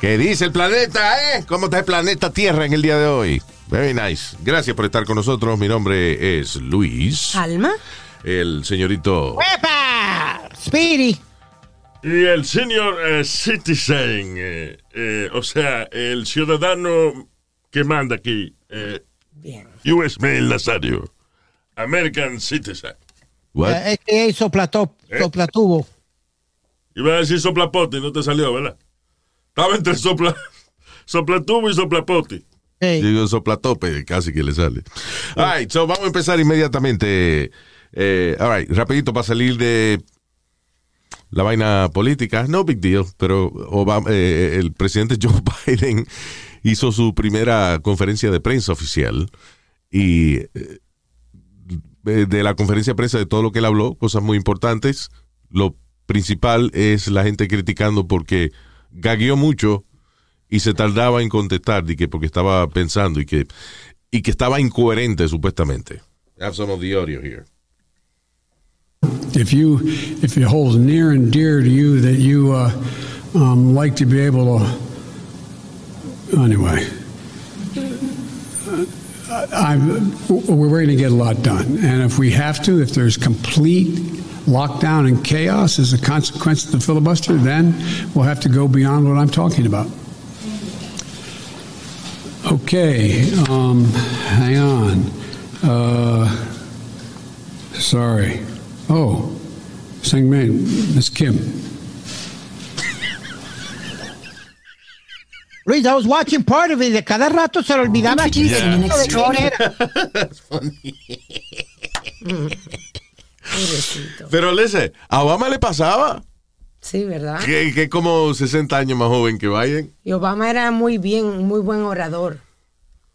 ¿Qué dice el planeta, eh? ¿Cómo está el planeta Tierra en el día de hoy? Very nice. Gracias por estar con nosotros. Mi nombre es Luis. Alma. El señorito. ¡Epa! Speedy. Y el senior eh, citizen, eh, eh, o sea, el ciudadano que manda aquí, eh, Bien. US Mail Nazario, American Citizen. What? Eh, Es ¿Eh? soplatubo. Iba a decir soplapote y no te salió, ¿verdad? Estaba entre sopla, soplatubo y soplapote. Hey. Digo soplatope, casi que le sale. All right, so vamos a empezar inmediatamente. Eh, all right, rapidito para salir de la vaina política. No big deal, pero Obama- eh, el presidente Joe Biden hizo su primera conferencia de prensa oficial y eh, de la conferencia de prensa de todo lo que él habló, cosas muy importantes. Lo principal es la gente criticando porque gagueó mucho y se tardaba en contestar y que porque estaba pensando y que y que estaba incoherente supuestamente. I have some of the audio here. if you if it holds near and dear to you that you uh, um, like to be able to anyway uh, I'm, we're going to get a lot done and if we have to if there's complete lockdown and chaos as a consequence of the filibuster then we'll have to go beyond what i'm talking about okay um, hang on uh, sorry Oh, Sing Man, Miss Kim. Luis, I was watching part of it. De cada rato se le olvidaba aquí. Introducing an extraordinary- Pobrecito. Pero lese, a Obama le pasaba Sí, ¿verdad? que, que como 60 años más joven que Biden. Y Obama era muy bien, muy buen orador.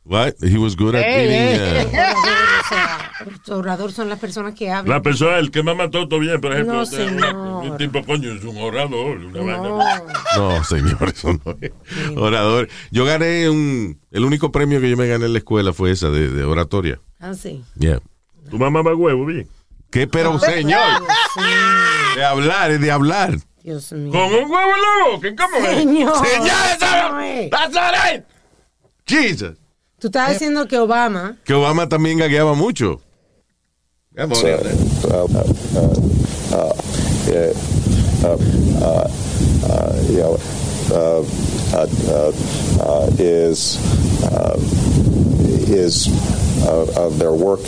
What? He was good at Hey, giving, hey. uh, Orador, o sea, los orador son las personas que La hablan. persona, el que más mató todo bien, por ejemplo, No, este, señor. un tipo, coño, es un orador, una No, vaina. No, señor, eso no es. Orador. Yo gané un. El único premio que yo me gané en la escuela fue esa de, de oratoria. ah, sí. Yeah. Tu mamá va huevo, bien. ¿Qué pero, señor? De hablar, es de hablar. Dios mío. Con un huevo en la boca, ¿cómo es? Señor. Señor, es. That's not it. Jesus. Tú estás diciendo que Obama Que Obama también gagueaba mucho. Yeah, uh, uh, uh, yeah, uh, uh, uh, you know, uh, uh, uh, uh, is uh, is uh, of their work.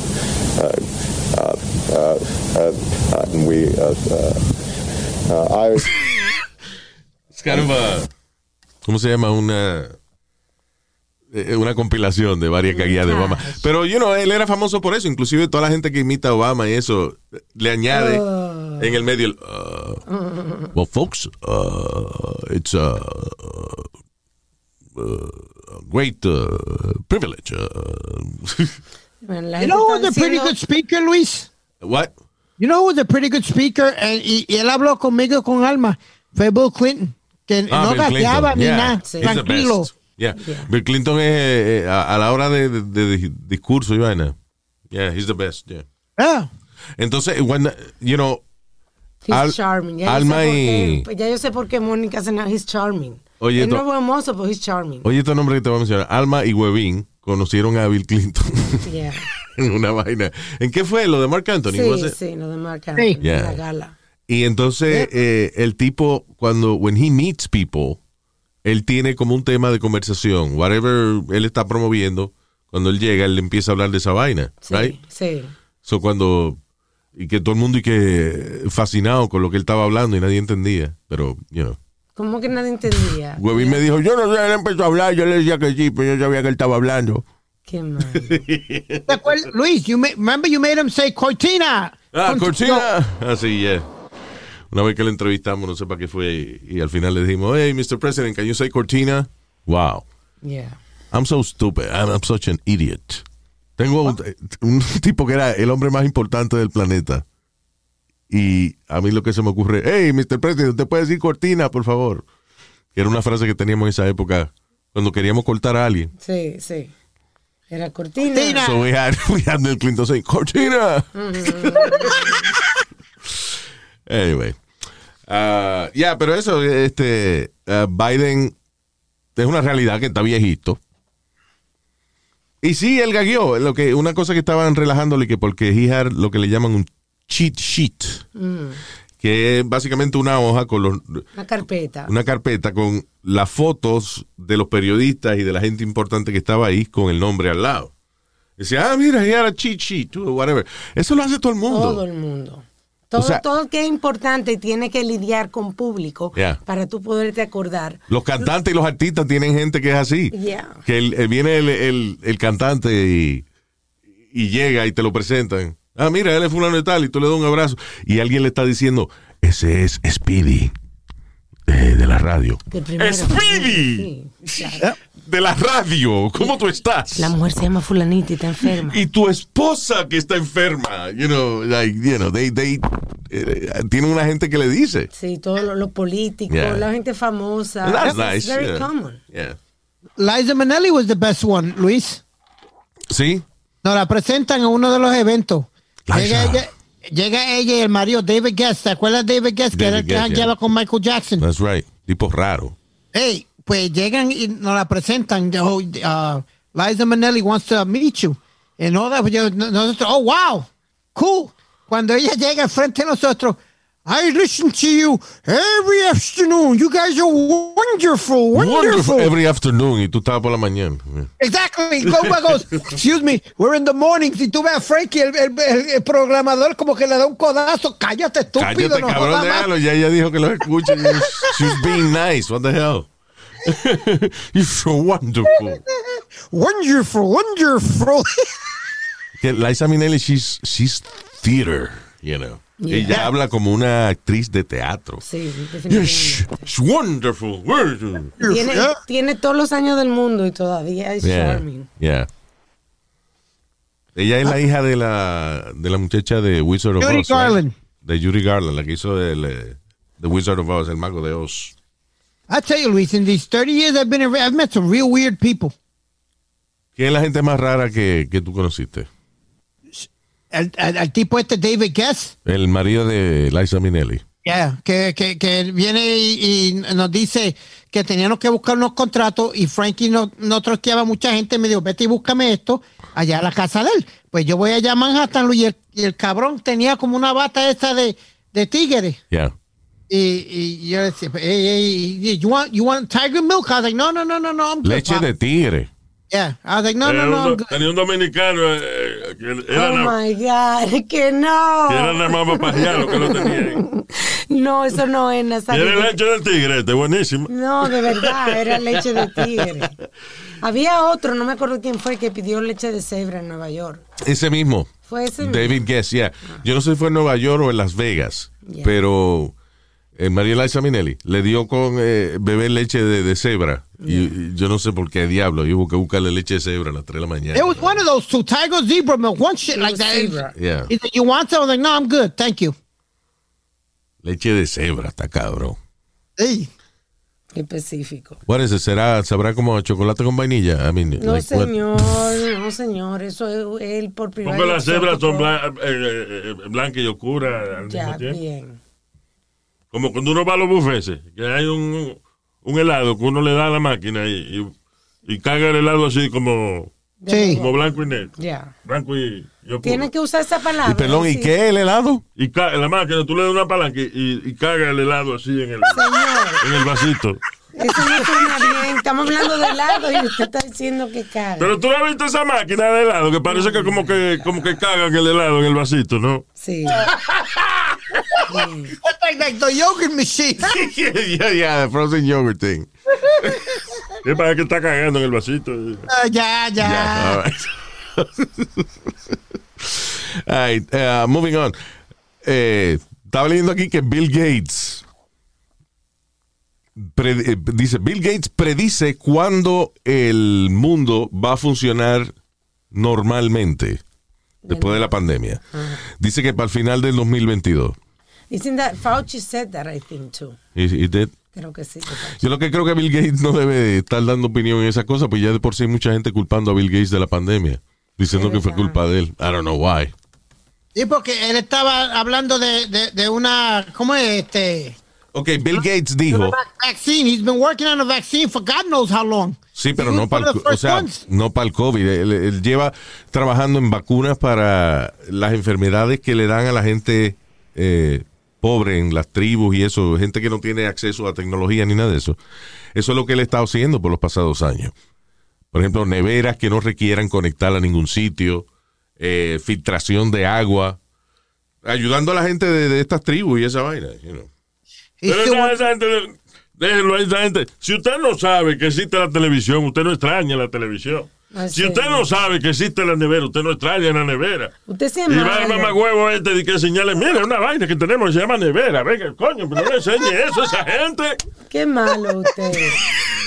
Uh, uh, uh, uh, uh, and we, uh, uh, uh, I. It's kind of a- ¿Cómo se llama? Una. eh, Una compilación de varias gagueadas de Obama. Pero, you know, él era famoso por eso. Inclusive toda la gente que imita a Obama y eso le añade en el medio el. uh, well, folks, uh, it's a, uh, great uh, privilege. uh." bueno, la You know who's a pretty good speaker, Luis? What? You know who's a pretty good speaker? Y, y él habló conmigo con alma. Fue Bill Clinton. Que Ah, no gateaba ni Yeah. nada. Sí. He's the Tranquilo. best. Yeah. Bill Clinton es eh, a, a la hora de, de- de discurso y vaina. Yeah, he's the best. Yeah. Yeah. Entonces, when, you know, He's Al- charming. Ya Alma y- qué, ya yo sé por qué Mónica se llama He's charming. Oye, Él no es buen mozo, pero he's charming. oye, este nombre que te voy a mencionar, Alma y Webin conocieron a Bill Clinton Yeah. en una vaina. ¿En qué fue? ¿Lo de Mark Anthony? Sí, sí, lo de Marc Sí. Anthony, Yeah. la gala. Y entonces eh, el tipo, cuando, when he meets people, él tiene como un tema de conversación. Whatever él está promoviendo, cuando él llega, él le empieza a hablar de esa vaina. Sí, Right? sí. So cuando, y que todo el mundo y que fascinado con lo que él estaba hablando y nadie entendía. Pero, you know. ¿Cómo que nadie entendía? Webin me dijo, yo no sé, él empezó a hablar, yo le decía que sí, pero yo sabía que él estaba hablando. Qué mal. ¿Te acuerdas? Luis, you ma- remember you made him say Cortina. Ah, Cortina. Así, yeah. Una vez que le entrevistamos, no sé para qué fue, y, y al final le dijimos, hey, Mr. President, can you say Cortina? Wow. Yeah. I'm so stupid. I'm, I'm such an idiot. Tengo un, un tipo que era el hombre más importante del planeta. Y a mí lo que se me ocurre, hey, Mr. President, ¿usted puede decir cortina, por favor? Que era una frase que teníamos en esa época cuando queríamos cortar a alguien. Sí, sí. Era cortina. Cortina. So we had, we had Bill Clinton saying, cortina. anyway. Uh, ya, pero eso, este, uh, Biden es una realidad que está viejito. Y sí, él gagueó. Lo que, una cosa que estaban relajándole que porque he had lo que le llaman un cheat sheet, que es básicamente una hoja con los, Una carpeta. una carpeta con las fotos de los periodistas y de la gente importante que estaba ahí con el nombre al lado. Decía, ah, mira, he had a cheat sheet, whatever. Eso lo hace todo el mundo. Todo el mundo. Todo, sea- todo que es importante tiene que lidiar con público Yeah. para tú poderte acordar. Los cantantes y los artistas tienen gente que es así. Yeah. Que el- el- viene el, el- el cantante y, y llega y te lo presentan. Ah, mira, él es fulano de tal y tú le das un abrazo. Y alguien le está diciendo, ese es Speedy eh, de la radio. Speedy. Sí, claro. De la radio. ¿Cómo tú estás? La mujer se llama fulanita y está enferma. y tu esposa que está enferma. You know, like, you know, they, they, eh, tienen una gente que le dice. Sí, todos los los políticos, Yeah. la gente famosa. That's nice. very yeah. common. Yeah. Liza Minnelli was the best one, Luis. ¿Sí? Nos la presentan en uno de los eventos. Llega ella, llega ella y el marido David Guest. ¿Te acuerdas de David Guest? que David era el que jangueaba yeah. con Michael Jackson. That's right. Tipo raro. Hey, pues llegan y nos la presentan. Oh, uh, Liza Minnelli wants to meet you. Yo- no- nosotros, oh, wow, cool. Cuando ella llega frente a nosotros, I listen to you every afternoon. You guys are wonderful, wonderful. Wonderful every afternoon. Y tú estabas por la mañana. Exactly. Goba goes, excuse me, we're in the morning. Si tú ves a Frankie, el, el- el- programador, como que le da un codazo. Cállate, estúpido. Cállate, no cabrón, déjalo. Ya ella dijo que lo escuche. She's being nice. What the hell? You're so wonderful. Wonderful, wonderful. Que Liza Minnelli, she's, she's theater, you know. Yeah. Ella habla como una actriz de teatro. Sí, Yes, definitivamente. it's wonderful. Tiene, tiene todos los años del mundo y todavía es Yeah, charming. yeah. Ella es la hija de la, de la muchacha de Wizard of Judy Oz. right? Garland. De Judy Garland, la que hizo el, eh, The Wizard of Oz, el mago de Oz. I tell you, Luis, in these 30 years I've been around, I've met some real weird people. ¿Quién es la gente más rara que, que tú conociste? El, el- el tipo este, David Guest, El marido de Liza Minnelli. yeah, que, que, que viene y, y nos dice que teníamos que buscar unos contratos y Frankie no, no trosteaba mucha gente. Me dijo, vete y búscame esto allá a la casa de él. Pues yo voy allá a Manhattan, y el, y el cabrón tenía como una bata esta de, de tigre. Yeah. Y, y yo decía, hey, hey, you want, you want tiger milk? I was like, no, no, no, no, no. Leche pop." de tigre. Yeah. I was like, no, Era no, no, un tenía un dominicano eh, que era, Oh na- my God, que no. que era nada más para pajear lo que lo tenían. No, eso no es Nazario. era el leche del tigre, este, buenísimo. No, de verdad, era leche de tigre. Había otro, no me acuerdo quién fue, que pidió leche de cebra en Nueva York. Ese mismo. Fue ese mismo. David Guest, yeah. Yo no sé si fue en Nueva York o en Las Vegas, Yeah. pero eh, María Liza Minnelli le dio con eh, beber leche de, de cebra. Y, y yo no sé por qué diablo. Y hubo que buscarle leche de cebra a las 3 de la mañana. It was one of those two tiger zebra milk, one shit like that. zebra. Yeah. He said, you want some? I was like, no, I'm good, thank you. Leche de cebra, está cabrón. Hey. Qué específico. What is it? ¿Será, ¿Sabrá como chocolate con vainilla? I mean, No, like what? señor, no, señor. Eso es él por primera Porque las vez. cebras son blan- eh, eh, eh, blancas y oscuras al Ya, mismo tiempo. bien. Como cuando uno va a los bufetes, que hay un, un helado que uno le da a la máquina y, y, y caga el helado así como, Sí. como blanco y negro. Blanco y, y oscuro. Tiene que usar esa palabra. Y perdón, ¿y sí. qué es el helado? Y la máquina tú le das una palanca y, caga el helado así en el, en el vasito. eso no suena bien. Estamos hablando de helado y usted está diciendo que caga. Pero tú no has visto esa máquina de helado que parece que como que como que cagan el helado en el vasito, ¿no? Sí. That's like, like the yogurt machine. yeah, yeah, the frozen yogurt thing. Es para que está cagando en el vasito. Ah, ya, ya. All right. All right, uh, moving on. eh, estaba leyendo aquí que Bill Gates pre- eh, dice Bill Gates predice cuándo el mundo va a funcionar normalmente después de la pandemia. Dice que para el final del 2022. Isn't that Fauci said that I think too. Y de- Creo que sí. que yo lo que creo que Bill Gates no debe estar dando opinión en esa cosa, pues ya de por sí hay mucha gente culpando a Bill Gates de la pandemia, diciendo que fue culpa de él. I don't know why. Sí, porque él estaba hablando de, de, de una, ¿cómo es este? Ok, Bill Gates dijo, Vaccine. He's been working on a vaccine for God knows how long. Sí, pero no para el, o sea, no para el COVID. Él, él lleva trabajando en vacunas para las enfermedades que le dan a la gente eh, pobre en las tribus y eso, gente que no tiene acceso a tecnología ni nada de eso. Eso es lo que él está haciendo por los pasados años. Por ejemplo, neveras que no requieran conectar a ningún sitio, eh, filtración de agua, ayudando a la gente de, de estas tribus y esa vaina. you know. Pero still déjelo a esa gente. Si usted no sabe que existe la televisión, usted no extraña la televisión. Si usted no sabe que existe la nevera, usted no extraña la nevera. Usted sí es Y va malo. mamagüevo este de que señale, mira, una vaina que tenemos que se llama nevera. Venga, coño, pero no le enseñe eso a esa gente. Qué malo usted.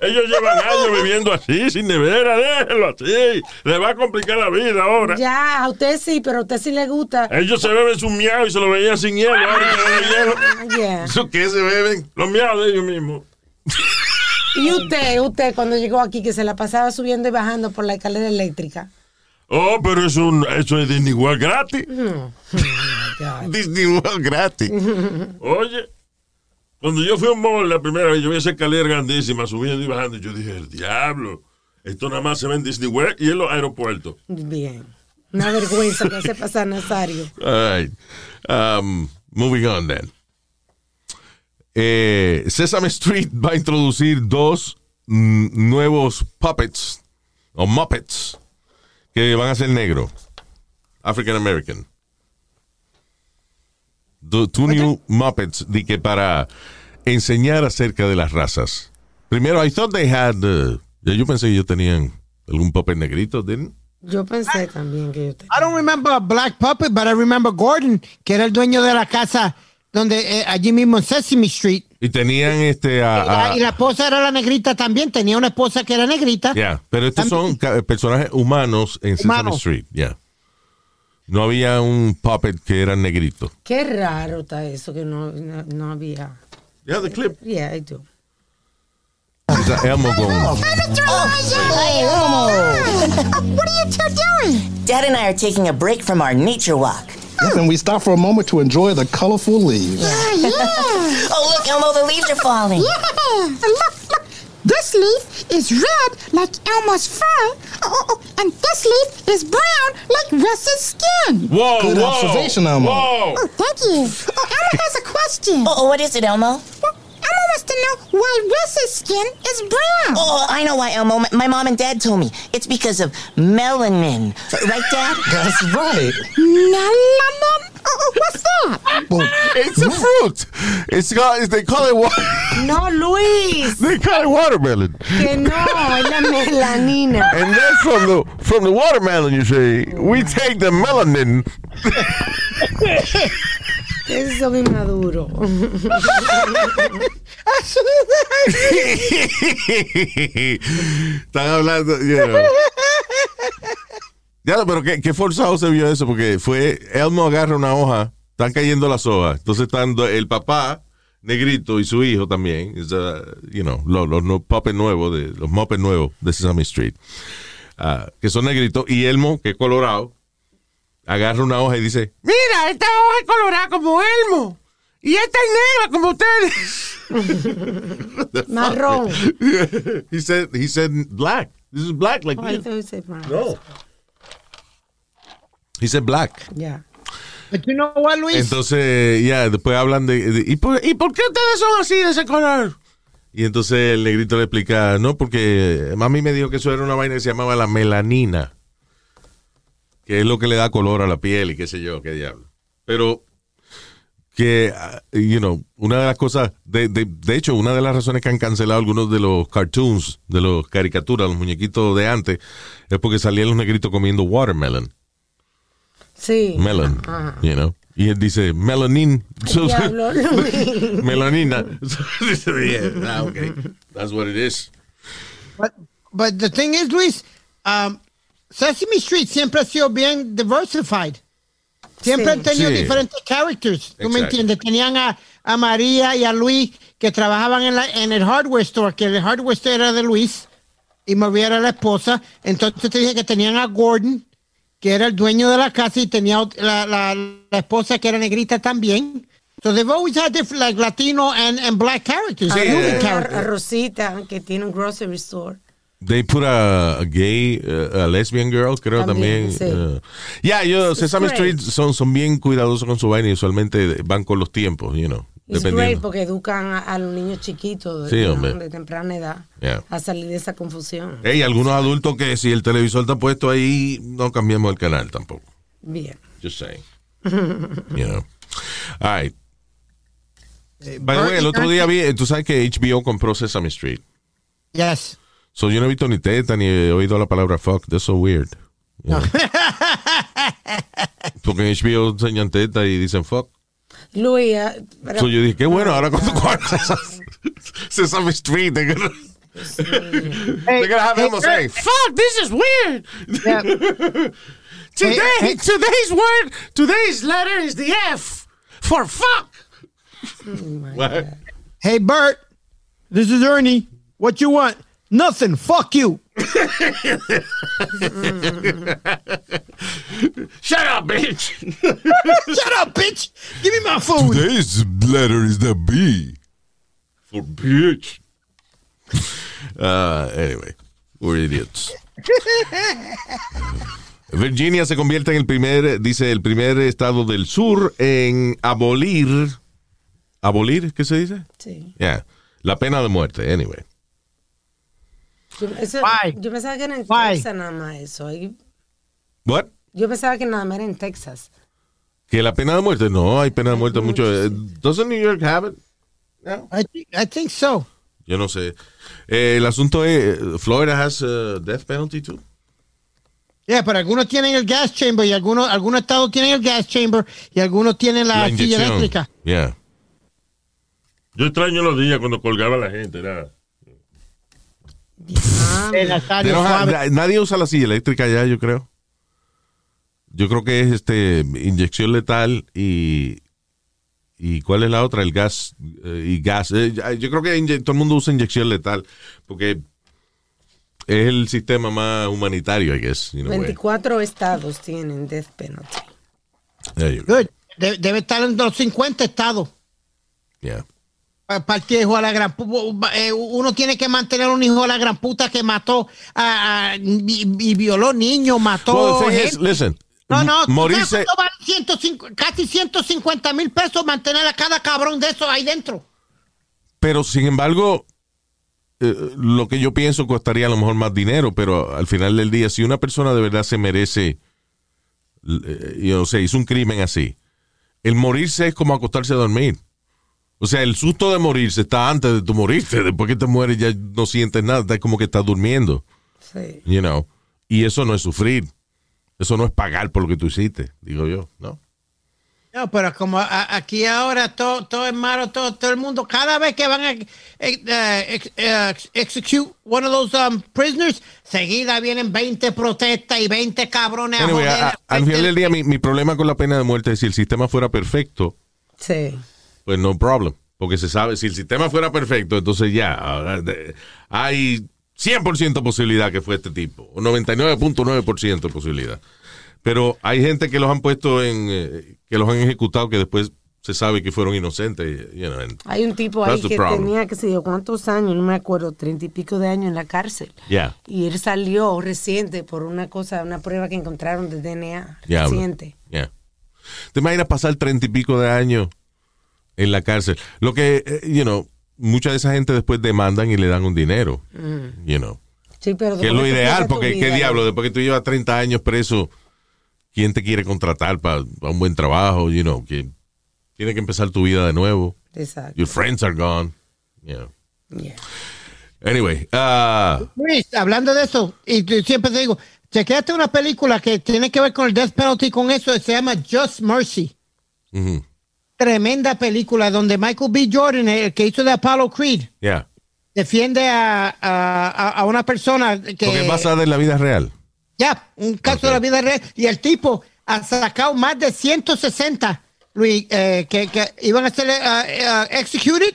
Ellos llevan años viviendo así, sin nevera, déjelo así. Le va a complicar la vida ahora. Ya, a usted sí, pero a usted sí le gusta. Ellos se beben su miau y se lo veían sin hielo. Ahora beben hielo. Ah, yeah. ¿Eso qué se beben? Los miaos de ellos mismos. Y usted, usted cuando llegó aquí que se la pasaba subiendo y bajando por la escalera eléctrica. Oh, pero es un, eso es Disney World gratis. Disney World gratis. Oye, cuando yo fui a un mall la primera vez, yo vi esa escalera grandísima subiendo y bajando. Y yo dije, el diablo, esto nada más se ve en Disney World y en los aeropuertos. Bien. Una vergüenza que hace pasar Nazario. All right. Um, moving on then. Eh, Sesame Street va a introducir dos mm, nuevos puppets o muppets que van a ser negros. African American. Do- Two new muppets de que para enseñar acerca de las razas. Primero, I thought they had. uh, yo pensé que ellos tenían algún puppet negrito, didn't? Yo pensé también que yo te... I don't remember a black puppet, but I remember Gordon, que era el dueño de la casa donde eh, allí mismo en Sesame Street. Y tenían este. a- Y la, a- y la esposa era la negrita también. Tenía una esposa que era negrita. Ya, pero estos son ca- personajes humanos en Sesame Humanos. Street, ya. No había un puppet que era negrito. Qué raro está eso que no, no, no había. Yeah, the clip. Yeah, I do. It's a Elmo con- What are you two doing? Dad and I are taking a break from our nature walk. Yep, and we stop for a moment to enjoy the colorful leaves. Oh, look, Elmo, the leaves are falling. Yeah, look, look. This leaf is red like Elmo's fur. Oh, oh, oh, and this leaf is brown like Russ's skin. Whoa, Good whoa, observation, Elmo. Whoa. Oh, thank you. Oh, Elmo has a question. Oh, oh, what is it, Elmo? Well, Elmo wants to know why Russ's skin is brown. Oh, I know why, Elmo. My- My mom and dad told me. It's because of melanin. Right, Dad? That's right. Melanin? Oh, oh, what's that? Well, It's a fruit. It's called, they call it wa- No, Luis. they call it watermelon. Que no, es la melanina. And then from the from the watermelon, you say, we take the melanin. Eso es inmaduro. Están hablando, you know. Ya, pero qué, qué forzado se vio eso, porque fue Elmo agarra una hoja, están cayendo las hojas, entonces están el papá negrito y su hijo también, uh, you know, los, los puppets nuevos, de, los muppets nuevos de Sesame Street, ah, que son negritos, y Elmo, que es colorado, agarra una hoja y dice, Mira, esta hoja es colorada como Elmo. Y esta es negra como ustedes. Marrón. he said, he said black. This is black, like Oh, I you. thought you said brown. No. He said black. Yeah. But you know what, Luis? Entonces, ya, después hablan de, de- ¿y, por, ¿y por qué ustedes son así de ese color? Y entonces el negrito le explica, no, porque mami me dijo que eso era una vaina que se llamaba la melanina, que es lo que le da color a la piel y qué sé yo, qué diablo. Pero que, ah, you know, una de las cosas, de, de, de hecho, una de las razones que han cancelado algunos de los cartoons, de los caricaturas, los muñequitos de antes, es porque salían los negritos comiendo watermelon Sí. melon, Ajá. you know. Y él dice, melanin. Diablo, Luis. Melanina. yeah, ah, okay. That's what it is. But, but the thing is, Luis, um, Sesame Street siempre ha sido bien diversified. Siempre Sí. han tenido Sí. diferentes characters. ¿Tú me Exacto. entiendes? Tenían a, a María y a Luis que trabajaban en, la, en el hardware store, que el hardware store era de Luis y María era la esposa. Entonces te dije que tenían a Gordon, que era el dueño de la casa, y tenía la, la, la esposa que era negrita también. So they've always had different, like Latino and, and black characters. Sí, movie eh, A, characters. a Rosita, que tiene un grocery store. They put a, a gay, uh, a lesbian girl, creo también. También, sí. uh, yeah, yo, It's Sesame great. Street son, son bien cuidadosos con su vaina y usualmente van con los tiempos, you know. Es great porque educan a, a los niños chiquitos Sí, de, temprana edad Yeah. a salir de esa confusión. Hey, algunos adultos que si el televisor está puesto ahí, no cambiamos el canal tampoco. Bien. Just saying. You know. All right. By the way, el otro día vi, tú sabes que HBO compró Sesame Street. Yes. So yo no he visto ni teta ni he oído la palabra fuck. That's so weird. You know. Porque en HBO enseñan teta y dicen fuck. Luis, ah, pero- So yo dije, qué bueno, ahora cuando cuando Sesame Street, they're gonna, they're gonna have them say, fuck, this is weird. Today- Hey, hey. today's word, today's letter is the F for fuck. What? Hey, Bert, this is Ernie. What you want? Nothing. Fuck you. Shut up, bitch. Shut up, bitch. Give me my food. Today's letter is the B. For bitch. Uh, anyway, we're idiots. Virginia se convierte en el primer, dice, el primer estado del sur en abolir. ¿Abolir? ¿Qué se dice? Sí. Yeah. La pena de muerte, anyway. Yo, eso- Why? yo pensaba que era en Why? Texas nada más eso. What? Yo pensaba que nada más era en Texas. ¿Que la pena de muerte? No, hay pena de muerte mucho. eh, ¿Doesn't New York have it? I, thi- I think so. Yo no sé. Eh, el asunto es, Florida has uh, death penalty too. Yeah, pero algunos tienen el gas chamber y algunos, algunos estados tienen el gas chamber y algunos tienen la, La silla eléctrica. Yeah. Yo extraño los días cuando colgaba la gente. Era... Nadie usa la silla eléctrica ya, yo creo. Yo creo que es este inyección letal y y cuál es la otra, el gas eh, y gas. Eh, yo creo que todo el mundo usa inyección letal porque es el sistema más humanitario, I guess. in a way. 24 estados tienen death penalty. Debe estar en los 50 estados. Yeah. Para el hijo a la gran eh, uno tiene que mantener un hijo a la gran puta que mató a, a- y, y violó niños, mató Well, is, listen, No, no, ¿tú morirse. vale 105 casi 150 mil pesos mantener a cada cabrón de esos ahí dentro. Pero sin embargo, eh, lo que yo pienso costaría a lo mejor más dinero, pero al final del día, si una persona de verdad se merece, eh, yo no sé, hizo un crimen así, el morirse es como acostarse a dormir. O sea, el susto de morirse está antes de tu morirte. Después que te mueres ya no sientes nada, es como que estás durmiendo, Sí. you know. Y eso no es sufrir. Eso no es pagar por lo que tú hiciste, digo yo, ¿no? No, pero como a- aquí ahora todo, todo es malo, todo, todo el mundo, cada vez que van a eh, eh, ex- eh, ex- execute one of those um, prisoners, seguida vienen 20 protestas y 20 cabrones Anyway, a a- joder. a- al final del día, mi, mi problema con la pena de muerte es si el sistema fuera perfecto, Sí. Pues no problem. Porque se sabe, si el sistema fuera perfecto, entonces ya, hay 100% posibilidad que fue este tipo, o 99.9% de posibilidad. Pero hay gente que los han puesto en, eh, que los han ejecutado que después se sabe que fueron inocentes. you know, and Hay un tipo ahí que problem. tenía, que sé yo, cuántos años, no me acuerdo, treinta y pico de años en la cárcel. Yeah. Y él salió reciente por una cosa, una prueba que encontraron de DNA Diablo. reciente. Yeah. ¿Te imaginas pasar treinta y pico de años en la cárcel? Lo que, eh, you know, mucha de esa gente después demandan y le dan un dinero, Mm. you know. Sí, pero Que es lo ideal, porque vida, qué diablo, después que tú llevas 30 años preso, ¿quién te quiere contratar para un buen trabajo? You know, que tiene que empezar tu vida de nuevo. Exacto. Your friends are gone. You know. Yeah. Anyway, uh, Luis, hablando de eso, y siempre te digo, chequeate una película que tiene que ver con el death penalty con eso, se llama Just Mercy. Ujú. Tremenda película donde Michael B. Jordan, el que hizo de Apollo Creed, Yeah. defiende a, a- a- una persona que... Porque es basada en la vida real. Ya, un caso de la vida real. Y el tipo ha sacado más de 160, Luis, eh, que, que iban a ser eh, eh, executed.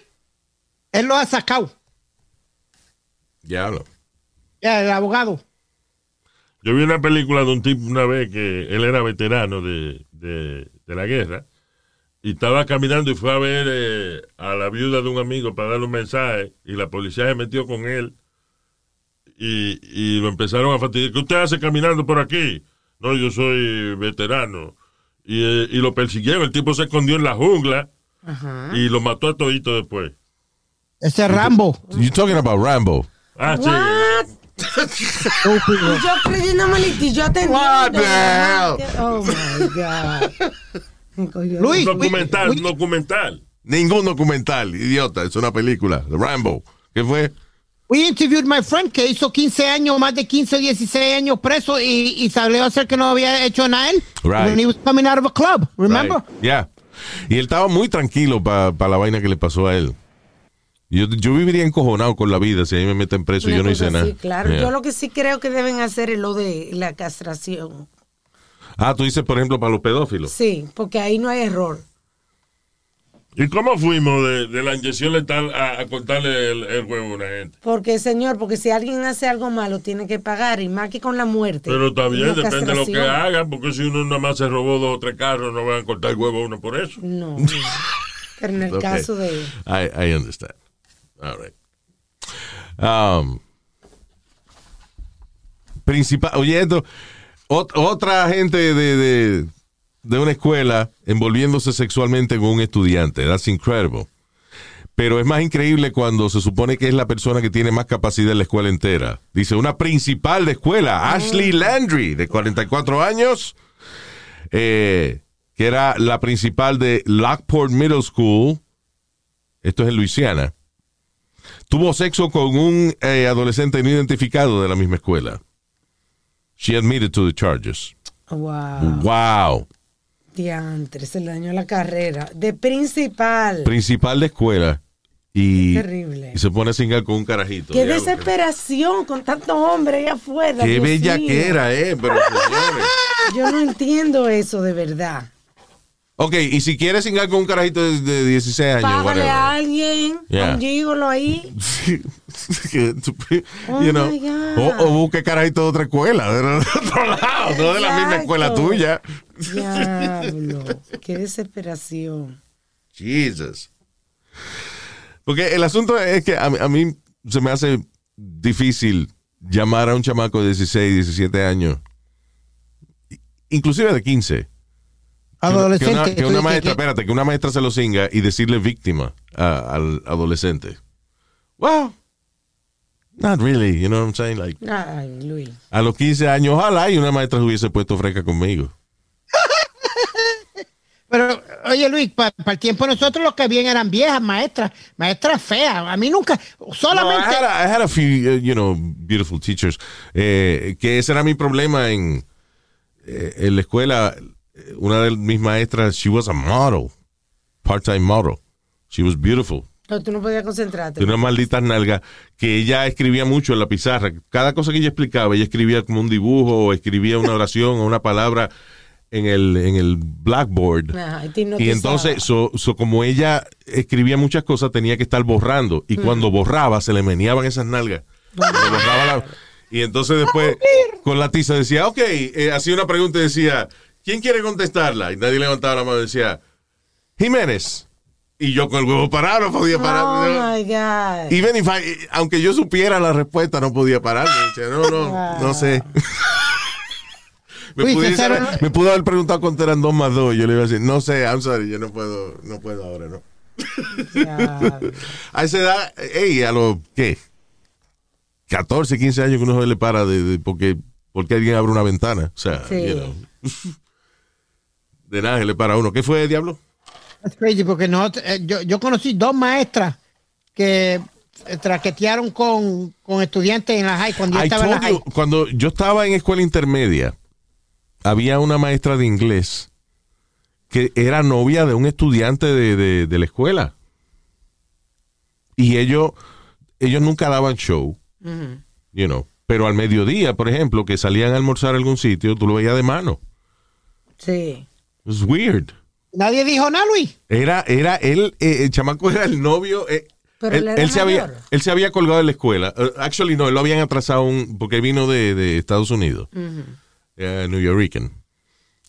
Él lo ha sacado. Diablo. Ya, el abogado. Yo vi una película de un tipo una vez que él era veterano de, de- de la guerra y estaba caminando y fue a ver eh, a la viuda de un amigo para darle un mensaje y la policía se metió con él y, y lo empezaron a fastidiar. ¿Qué usted hace caminando por aquí? No, yo soy veterano. Y, eh, y lo persiguieron. El tipo se escondió en la jungla y lo mató a todito después. Ese Rambo. You talking about Rambo. Ah, sí. Y yo creyendo malito y yo atendiendo. What the hell? Oh my God. Luis, Un documental, Luis- un documental. Ningún documental, idiota. Es una película. Rambo. ¿Qué fue? We interviewed my friend que hizo 15 años, más de 15 o 16 años preso y, y salió a hacer que no había hecho nada él. Right. When he was coming out of a club, remember? Right. Yeah. Y él estaba muy tranquilo para la vaina que le pasó a él. Yo, yo viviría encojonado con la vida si a mí me meten preso y yo no hice nada. así, claro. Yeah. Yo lo que sí creo que deben hacer es lo de la castración. Ah, tú dices, por ejemplo, para los pedófilos. Sí, porque ahí no hay error. ¿Y cómo fuimos de, de la inyección letal a, a cortarle el, el huevo a una gente? Porque, señor, porque si alguien hace algo malo, tiene que pagar, y más que con la muerte. Pero está bien, depende de lo que hagan, porque si uno nada más se robó dos o tres carros, no van a cortar el huevo a uno por eso. No. Pero en el caso de... I, I understand. All right. Um, principal, oyendo, ot- otra gente de, de, de una escuela envolviéndose sexualmente con un estudiante. That's incredible. Pero es más increíble cuando se supone que es la persona que tiene más capacidad en la escuela entera. Dice, una principal de escuela, Ashley Landry, de 44 años, eh, que era la principal de Lockport Middle School, esto es en Luisiana, tuvo sexo con un eh, adolescente no identificado de la misma escuela. She admitted to the charges. Wow. Wow. Diantre, se le dañó la carrera. De principal. Principal de escuela. Y, Terrible. y se pone a cingar con un carajito. Qué desesperación con tanto hombre ahí afuera. Qué Dios bella mío. que era, eh, pero señores. Yo no entiendo eso de verdad. Ok, y si quieres cingar con un carajito de, de 16 años, Págale whatever. a alguien, Yeah. un ahí. Oh you know, o, o busque carajito de otra escuela, de otro lado, no de la misma escuela tuya. Diablo, qué desesperación. Jesus. Porque el asunto es que a, mí- a mí se me hace difícil llamar a un chamaco de 16, 17 años, inclusive de 15. Que una- Adolescente. Que una, que una maestra, que- espérate, que una maestra se lo cinga y decirle víctima a- al adolescente. Well, not really, you know what I'm saying? Like, Ay, Luis. a los 15 años, ojalá y una maestra se hubiese puesto fresca conmigo. Pero, oye Luis, para el tiempo de nosotros los que habían eran viejas maestras, maestras feas. A mí nunca, No, solamente... I, had a, I had a few, uh, you know, beautiful teachers. Eh, que ese era mi problema en, eh, en la escuela. Una de mis maestras, she was a model, part-time model. She was beautiful. No, tú no podías concentrarte. Tenía una maldita nalga que ella escribía mucho en la pizarra. Cada cosa que ella explicaba, ella escribía como un dibujo o escribía una oración o una palabra en el, en el blackboard. Ajá, y entonces, so- so como ella escribía muchas cosas, tenía que estar borrando. Y cuando borraba, se le meneaban esas nalgas. Le borraba la- y entonces después, con la tiza decía, ok, eh, hacía una pregunta y decía, ¿quién quiere contestarla? Y nadie levantaba la mano y decía, Jiménez. Y yo con el huevo parado no podía parar. Oh No. my God. Even if I- aunque yo supiera la respuesta, no podía parar. Decía, no, no, no sé. me, Luis, pudiese me pudo haber preguntado cuánto eran dos más dos. Yo le iba a decir, no sé, I'm sorry, yo no puedo, no puedo ahora, ¿no? A esa edad, hey, a los, ¿qué? 14, 15 años que uno se le para de, de- porque, porque alguien abre una ventana. O sea, Sí. you know. de nada se le para uno. ¿Qué fue, diablo? That's crazy porque no, eh, yo, yo conocí dos maestras que eh, traquetearon con, con estudiantes en la high cuando yo I estaba en la told you, high. cuando yo estaba en escuela intermedia, había una maestra de inglés que era novia de un estudiante de, de- de la escuela. Y ellos, ellos nunca daban show, you know. Pero al mediodía, por ejemplo, que salían a almorzar a algún sitio, tú lo veías de mano. Sí. It's weird. Nadie dijo nada, Luis. Era, era él, eh, el chamaco era el novio. eh, Pero él él, se había, él se había colgado de la escuela. Eh, actually, no, él lo habían atrasado un, porque vino de, de Estados Unidos, eh, New Yorker.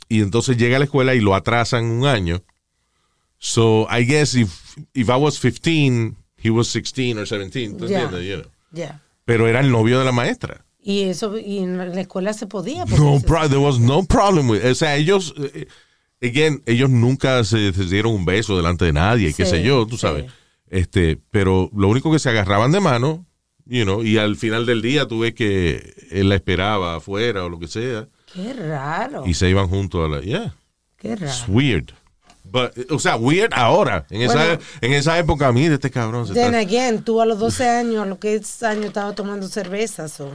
Y entonces llega a la escuela y lo atrasan un año. So, I guess if, if I was 15, he was 16 or 17. ¿tú Ya. entiendes? You know. Ya. Pero era el novio de la maestra. Y eso, y en la escuela se podía. No, there was no problem with O sea, ellos, eh, again, ellos nunca se, se dieron un beso delante de nadie, qué Sí, sé yo, tú sí. sabes. Este, pero lo único que se agarraban de mano, you know, y al final del día tú ves que él la esperaba afuera o lo que sea, Qué raro. y se iban juntos a la, yeah, Qué it's raro. weird. But, o sea, weird ahora. En, esa, Bueno. en esa época, mira, este cabrón se Then está- again, tú a los 12 años, a los que años estaba tomando cervezas o...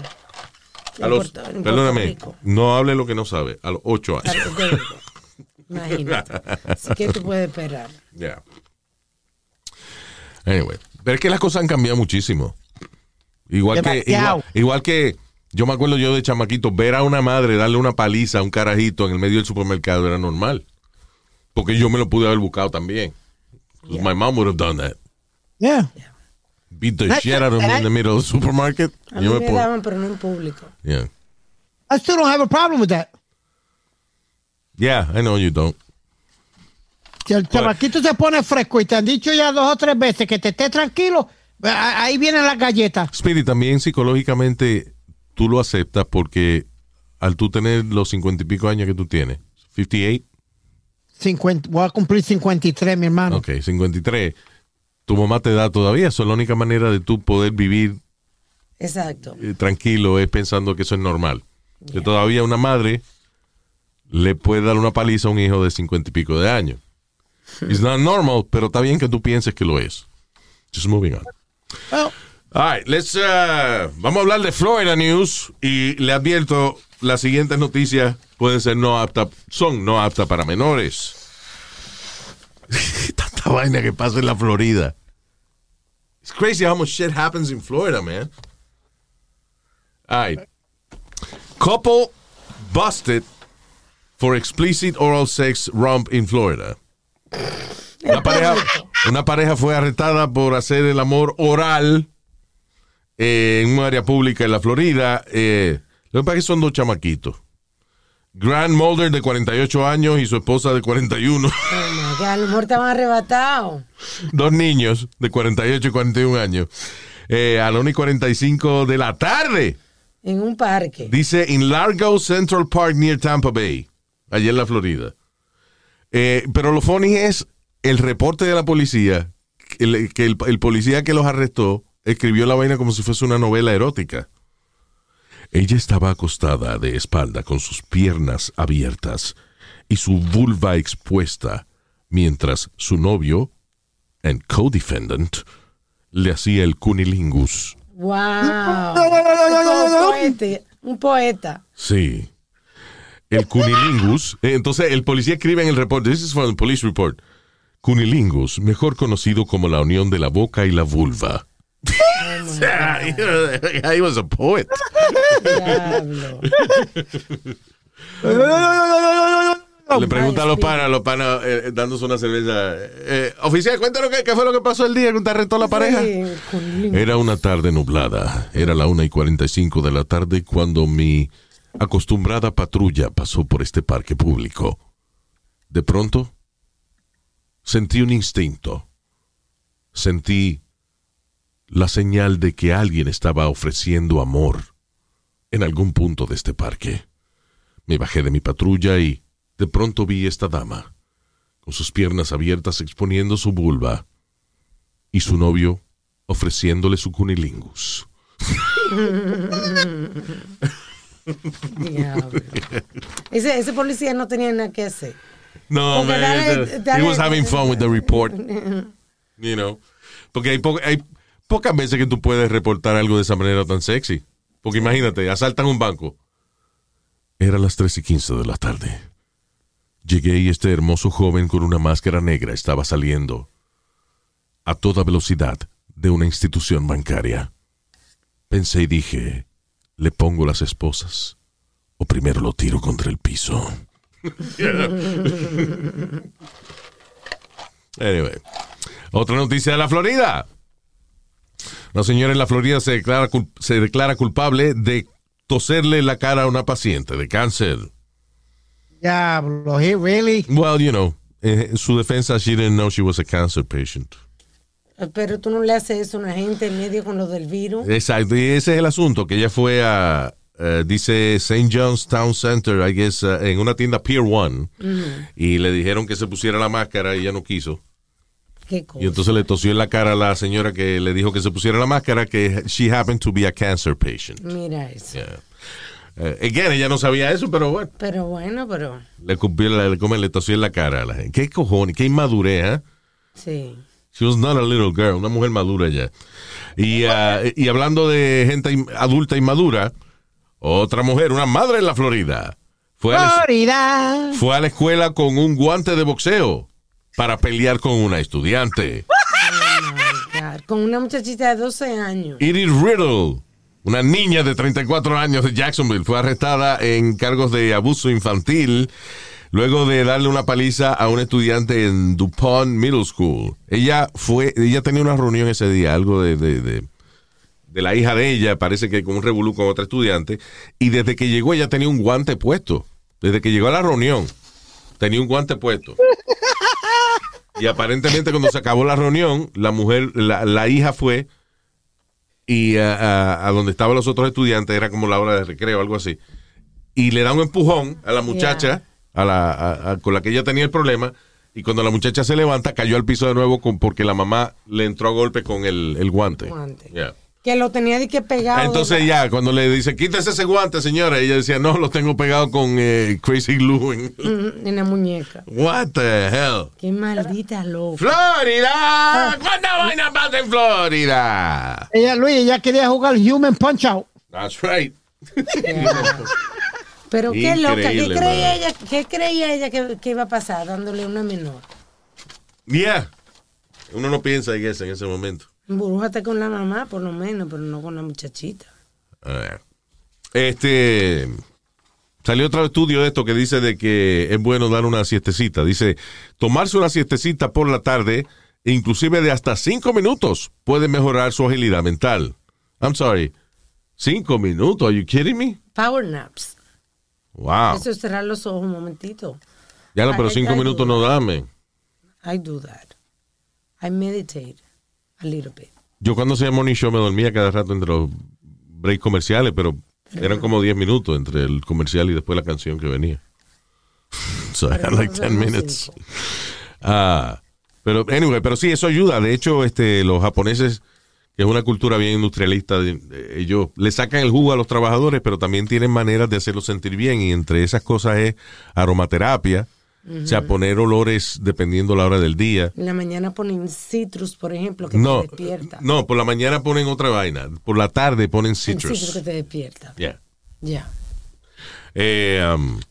a los, perdóname, no hable lo que no sabe, a los ocho años. Imagínate. Así que tú puedes esperar. Yeah. Anyway, pero es que las cosas han cambiado muchísimo. Igual que, igual, igual que yo me acuerdo yo de chamaquito, ver a una madre darle una paliza a un carajito en el medio del supermercado era normal. Porque yo me lo pude haber buscado también. My mom would have done that. Yeah. Beat the shit out of me in the middle of the supermarket. A mí Yo me daban, pero no en público. yeah. I still don't have a problem with that. Yeah, I know you don't. Si el chamaquito se pone fresco y te han dicho ya dos o tres veces que te esté tranquilo, a- ahí vienen las galletas. Speedy, también psicológicamente tú lo aceptas porque al tú tener los cincuenta y pico años que tú tienes, 58, 50, voy a cumplir 53, mi hermano. Ok, 53. Tu mamá te da todavía. Eso es la única manera de tú poder vivir Exacto. eh, tranquilo, es pensando que eso es normal. Que todavía una madre le puede dar una paliza a un hijo de 50 y pico de años. It's not normal, pero está bien que tú pienses que lo es. Just moving on. Well, All right, let's, uh, vamos a hablar de Florida News y le advierto, las siguientes noticias pueden ser no aptas, son no aptas para menores. Tanta vaina que pasa en la Florida. It's crazy how much shit happens in Florida, man. All right. Couple busted for explicit oral sex romp in Florida. Una pareja, una pareja fue arrestada por hacer el amor oral eh, en un área pública en la Florida. Eh, lo que pasa es que son dos chamaquitos. Grant Mulder, de 48 años, y su esposa, de 41. Oh my God, a lo mejor estaban arrebatados. dos niños, de 48 y 41 años. Eh, a la 1 y 45 de la tarde. En un parque. Dice en Largo Central Park near Tampa Bay, allá en la Florida. Eh, pero lo funny es el reporte de la policía, que el, que el- el policía que los arrestó escribió la vaina como si fuese una novela erótica. Ella estaba acostada de espalda con sus piernas abiertas y su vulva expuesta, mientras su novio, and co-defendant, le hacía el cunilingus. Wow. un, poeta, un poeta. Sí. El cunilingus. Eh, Entonces, el policía escribe en el reporte. This is from the police report. Cunilingus, mejor conocido como la unión de la boca y la vulva. He was a poet. Diablo. Le pregunta a los panas, los panas eh, dándose una cerveza. eh, oficial, cuéntanos qué, qué fue lo que pasó el día que te arrestó la pareja. Era una tarde nublada. Era la 1 y 45 de la tarde cuando mi acostumbrada patrulla pasó por este parque público. De pronto, sentí un instinto. Sentí la señal de que alguien estaba ofreciendo amor en algún punto de este parque. Me bajé de mi patrulla y de pronto vi esta dama, con sus piernas abiertas exponiendo su vulva, y su novio ofreciéndole su cunilingus. Diablo. Ese, ese policía no tenía nada que hacer. No, Porque man. dale- the- dale- he was having fun with the report. You know. Porque hay, po- hay pocas veces que tú puedes reportar algo de esa manera tan sexy. Porque imagínate, asaltan un banco. Era las 3 y 15 de la tarde. Llegué y este hermoso joven con una máscara negra estaba saliendo a toda velocidad de una institución bancaria. Pensé y dije, le pongo las esposas o primero lo tiro contra el piso. Anyway, otra noticia de la Florida. Una señora en la Florida se declara, cul- se declara culpable de toserle la cara a una paciente de cáncer. Diablo, he really. Well, you know, eh, en su defensa, she didn't know she was a cancer patient. Pero tú no le haces eso a una gente en medio con lo del virus. Exacto, y ese es el asunto, que ella fue a, eh, dice St. John's Town Center, I guess, eh, en una tienda Pier One, y le dijeron que se pusiera la máscara y ella no quiso. Qué cosa. Y entonces le tosió en la cara a la señora que le dijo que se pusiera la máscara, que she happened to be a cancer patient. Mira eso. Yeah. Eh, again, ella no sabía eso, pero bueno, Pero bueno, pero le, cumplió, le, como le tosió en la cara a la gente. ¿Qué cojones? ¿Qué inmadurez, eh? sí. She was not a little girl, una mujer madura ya. Y, ah, y hablando de gente adulta inmadura, otra mujer, una madre en la Florida, fue a, la, Florida. fue a la escuela con un guante de boxeo para pelear con una estudiante. God, Con una muchachita de 12 años. Edith Riddle, una niña de 34 años de Jacksonville, fue arrestada en cargos de abuso infantil luego de darle una paliza a un estudiante en DuPont Middle School. Ella fue, ella tenía una reunión ese día, algo de, de, de- de la hija de ella, parece que con un revolú con otra estudiante, y desde que llegó ella tenía un guante puesto. Desde que llegó a la reunión, tenía un guante puesto. Y aparentemente cuando se acabó la reunión, la mujer, la, la hija fue y a, a- a donde estaban los otros estudiantes, era como la hora de recreo, algo así. Y le da un empujón a la muchacha, a la, a- a- con la que ella tenía el problema, y cuando la muchacha se levanta, cayó al piso de nuevo con, porque la mamá le entró a golpe con el, el guante. Guante. Yeah. Que lo tenía de que pegado. Entonces ya, cuando le dice, quítese ese guante, señora, ella decía, no, lo tengo pegado con eh, Crazy Glue. en-". En la muñeca. What the hell? Qué maldita loca. ¡Florida! ¿Cuánta vaina pasa en Florida? Ella, Luis, ella quería jugar Human Punch Out. That's right. Pero qué loca. ¿Qué creía ella, qué creía ella que, que iba a pasar dándole una menor? Yeah. Uno no piensa en eso en ese momento. Burújate con la mamá, por lo menos, pero no con la muchachita. Este. Salió otro estudio de esto que dice de que es bueno dar una siestecita. Dice, tomarse una siestecita por la tarde, inclusive de hasta cinco minutos, puede mejorar su agilidad mental. I'm sorry. Cinco minutos, are you kidding me? Power naps. Wow. Eso es cerrar los ojos un momentito. Ya no, pero I- cinco I minutos do no that. dame. I do that. I meditate a little bit. Yo cuando hacía Morning Show me dormía cada rato entre los breaks comerciales, pero eran como 10 minutos entre el comercial y después la canción que venía. so I had like 10 minutes. Ah, pero anyway, pero sí, eso ayuda. De hecho, este, los japoneses, que es una cultura bien industrialista, ellos le sacan el jugo a los trabajadores, pero también tienen maneras de hacerlos sentir bien. Y entre esas cosas es aromaterapia, o sea, poner olores dependiendo la hora del día. En la mañana ponen citrus, por ejemplo, que No, te despierta. no, por la mañana ponen otra vaina. Por la tarde ponen El citrus. que te despierta. Yeah. Ya. Eh, um,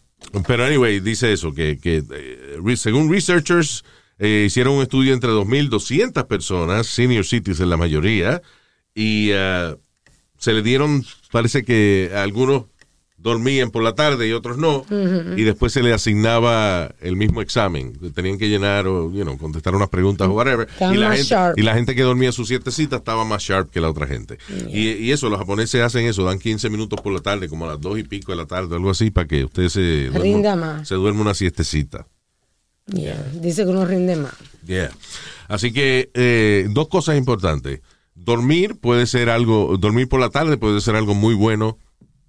pero anyway, dice eso, que, que, eh, según researchers eh, hicieron un estudio entre 2.200 personas, senior citizens la mayoría, y ah, se le dieron, parece que algunos dormían por la tarde y otros no, y después se le asignaba el mismo examen. Tenían que llenar o you know, contestar unas preguntas o whatever. Y la, gente, y la gente que dormía sus siete citas estaba más sharp que la otra gente. Y, y eso, los japoneses hacen eso, dan 15 minutos por la tarde, como a las dos y pico de la tarde, algo así, para que usted se Rinda duerma, más. se duerma una siestecita. Dice que uno rinde más. Yeah. Así que eh, dos cosas importantes. Dormir puede ser algo, dormir por la tarde puede ser algo muy bueno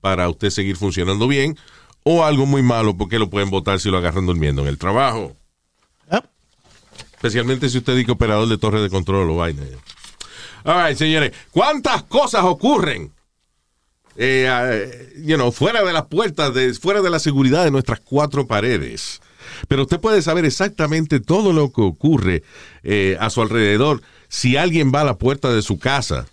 para usted seguir funcionando bien o algo muy malo porque lo pueden votar si lo agarran durmiendo en el trabajo. Yep. Especialmente si usted dice operador de torre de control o vaina. All right, señores. ¿Cuántas cosas ocurren? eh, eh, you know, fuera de las puertas, de, fuera de la seguridad de nuestras cuatro paredes. Pero usted puede saber exactamente todo lo que ocurre eh, a su alrededor. Si alguien va a la puerta de su casa,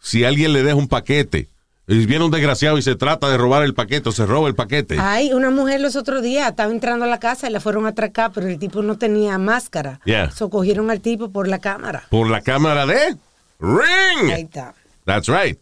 si alguien le deja un paquete, Y viene un desgraciado y se trata de robar el paquete o se roba el paquete. Ay, una mujer los otros días estaba entrando a la casa y la fueron a atracar, pero el tipo no tenía máscara. Yeah. So cogieron al tipo por la cámara. Por la cámara de Ring. Ahí está. That's right.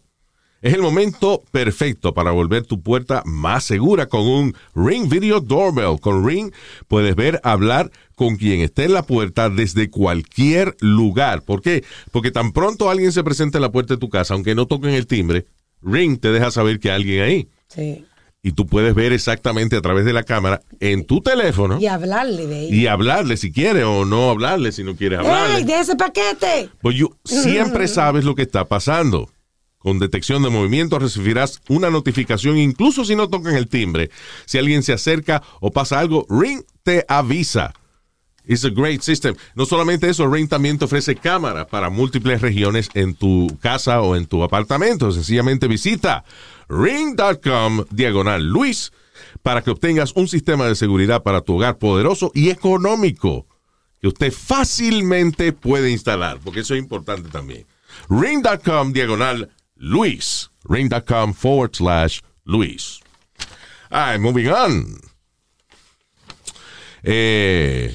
Es el momento perfecto para volver tu puerta más segura con un Ring Video Doorbell. Con Ring puedes ver, hablar con quien esté en la puerta desde cualquier lugar. ¿Por qué? Porque tan pronto alguien se presente en la puerta de tu casa, aunque no toquen el timbre, Ring te deja saber que hay alguien ahí. Sí. Y tú puedes ver exactamente a través de la cámara en tu teléfono Y hablarle de ahí. y hablarle si quieres o no hablarle si no quieres hablarle. ¡Ey, de ese paquete! Pues siempre sabes lo que está pasando. Con detección de movimiento recibirás una notificación, incluso si no tocan el timbre. Si alguien se acerca o pasa algo, Ring te avisa. It's a great system. No solamente eso, Ring también te ofrece cámaras para múltiples regiones en tu casa o en tu apartamento. Sencillamente visita ring.com diagonal Luis para que obtengas un sistema de seguridad para tu hogar poderoso y económico que usted fácilmente puede instalar, porque eso es importante también. Ring.com diagonal Luis. Ring.com forward slash Luis. All right, moving on. Eh,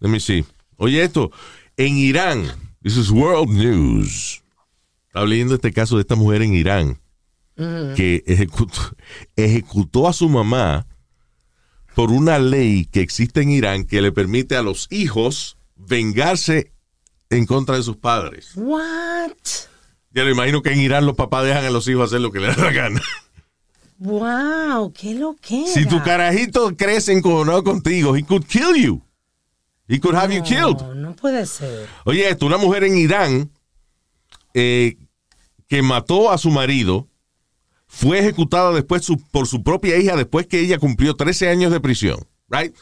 let me see. Oye, esto, en Irán, this is world news. Estaba leyendo este caso de esta mujer en Irán que ejecutó, ejecutó a su mamá por una ley que existe en Irán que le permite a los hijos vengarse en contra de sus padres. What? Ya me imagino que en Irán los papás dejan a los hijos hacer lo que les da la gana. Wow, qué lo que. Si tu carajito crece encojonado contigo, he could kill you. He could have you killed. No, no puede ser. Oye, esto, una mujer en Irán eh, que mató a su marido fue ejecutada después su- por su propia hija después que ella cumplió 13 años de prisión. Right?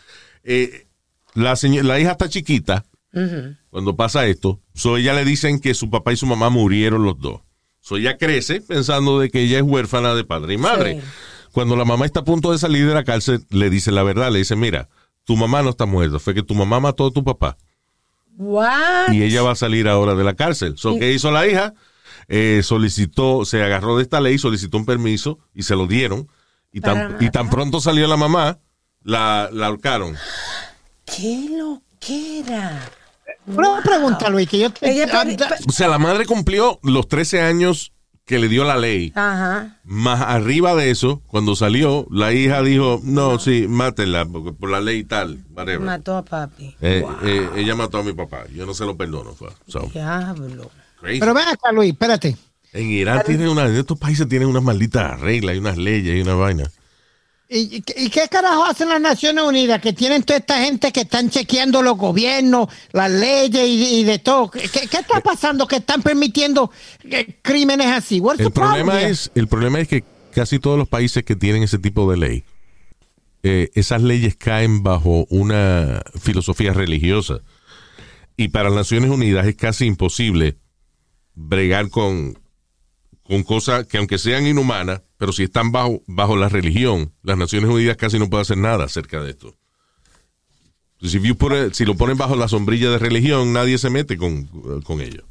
Eh, la, la hija está chiquita cuando pasa esto. So ella le dicen que su papá y su mamá murieron los dos. So ella crece pensando de que ella es huérfana de padre y madre. Sí. Cuando la mamá está a punto de salir de la cárcel, le dice la verdad. Le dice, mira, tu mamá no está muerta. Fue que tu mamá mató a tu papá What? y ella va a salir ahora de la cárcel. So, ¿Qué hizo la hija? Eh, solicitó, se agarró de esta ley, solicitó un permiso y se lo dieron. Y tan, Para y tan pronto salió la mamá, la, la ahorcaron. ¿Qué lo que era? Una pregunta, Luis, que yo te... Ella pare- da- O sea, la madre cumplió los 13 años que le dio la ley. Ajá. Más arriba de eso, cuando salió, la hija dijo, no, sí, mátenla, porque por la ley y tal, whatever. Mató a papi. Eh, eh, ella mató a mi papá. Yo no se lo perdono. fue. So, Diablo. crazy. Pero ven acá, Luis, espérate. En Irán tienen una, en estos países tienen unas malditas reglas y unas leyes y una vaina. ¿Y, qué carajo hacen las Naciones Unidas? Que tienen toda esta gente que están chequeando los gobiernos, las leyes y, y de todo. ¿Qué, está pasando que están permitiendo eh, crímenes así? What's El the problema es, el problema es que casi todos los países que tienen ese tipo de ley, eh, esas leyes caen bajo una filosofía religiosa. Y para las Naciones Unidas es casi imposible bregar con, con cosas que aunque sean inhumanas, pero si están bajo, bajo la religión, las Naciones Unidas casi no pueden hacer nada acerca de esto. Si, you put it- si lo ponen bajo la sombrilla de religión, nadie se mete con, con ello.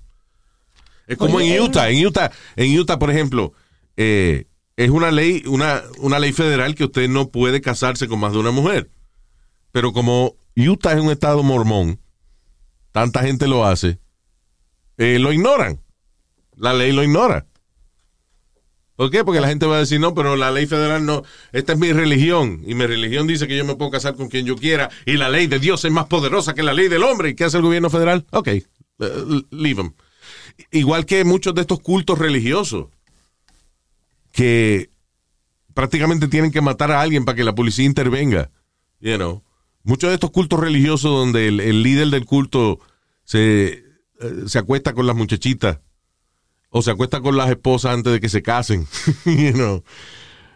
Es como Oye, en Utah. En Utah, en Utah, por ejemplo, eh, es una ley, una, una ley federal que usted no puede casarse con más de una mujer. Pero como Utah es un estado mormón, tanta gente lo hace, eh, lo ignoran. La ley lo ignora. ¿Por qué? Porque la gente va a decir, no, pero la ley federal no, esta es mi religión, y mi religión dice que yo me puedo casar con quien yo quiera, y la ley de Dios es más poderosa que la ley del hombre. ¿Y qué hace el gobierno federal? Ok, eh, leave them. Igual que muchos de estos cultos religiosos, que prácticamente tienen que matar a alguien para que la policía intervenga. You. Muchos de estos cultos religiosos donde el, el líder del culto se, eh, se acuesta con las muchachitas o se acuesta con las esposas antes de que se casen. you know.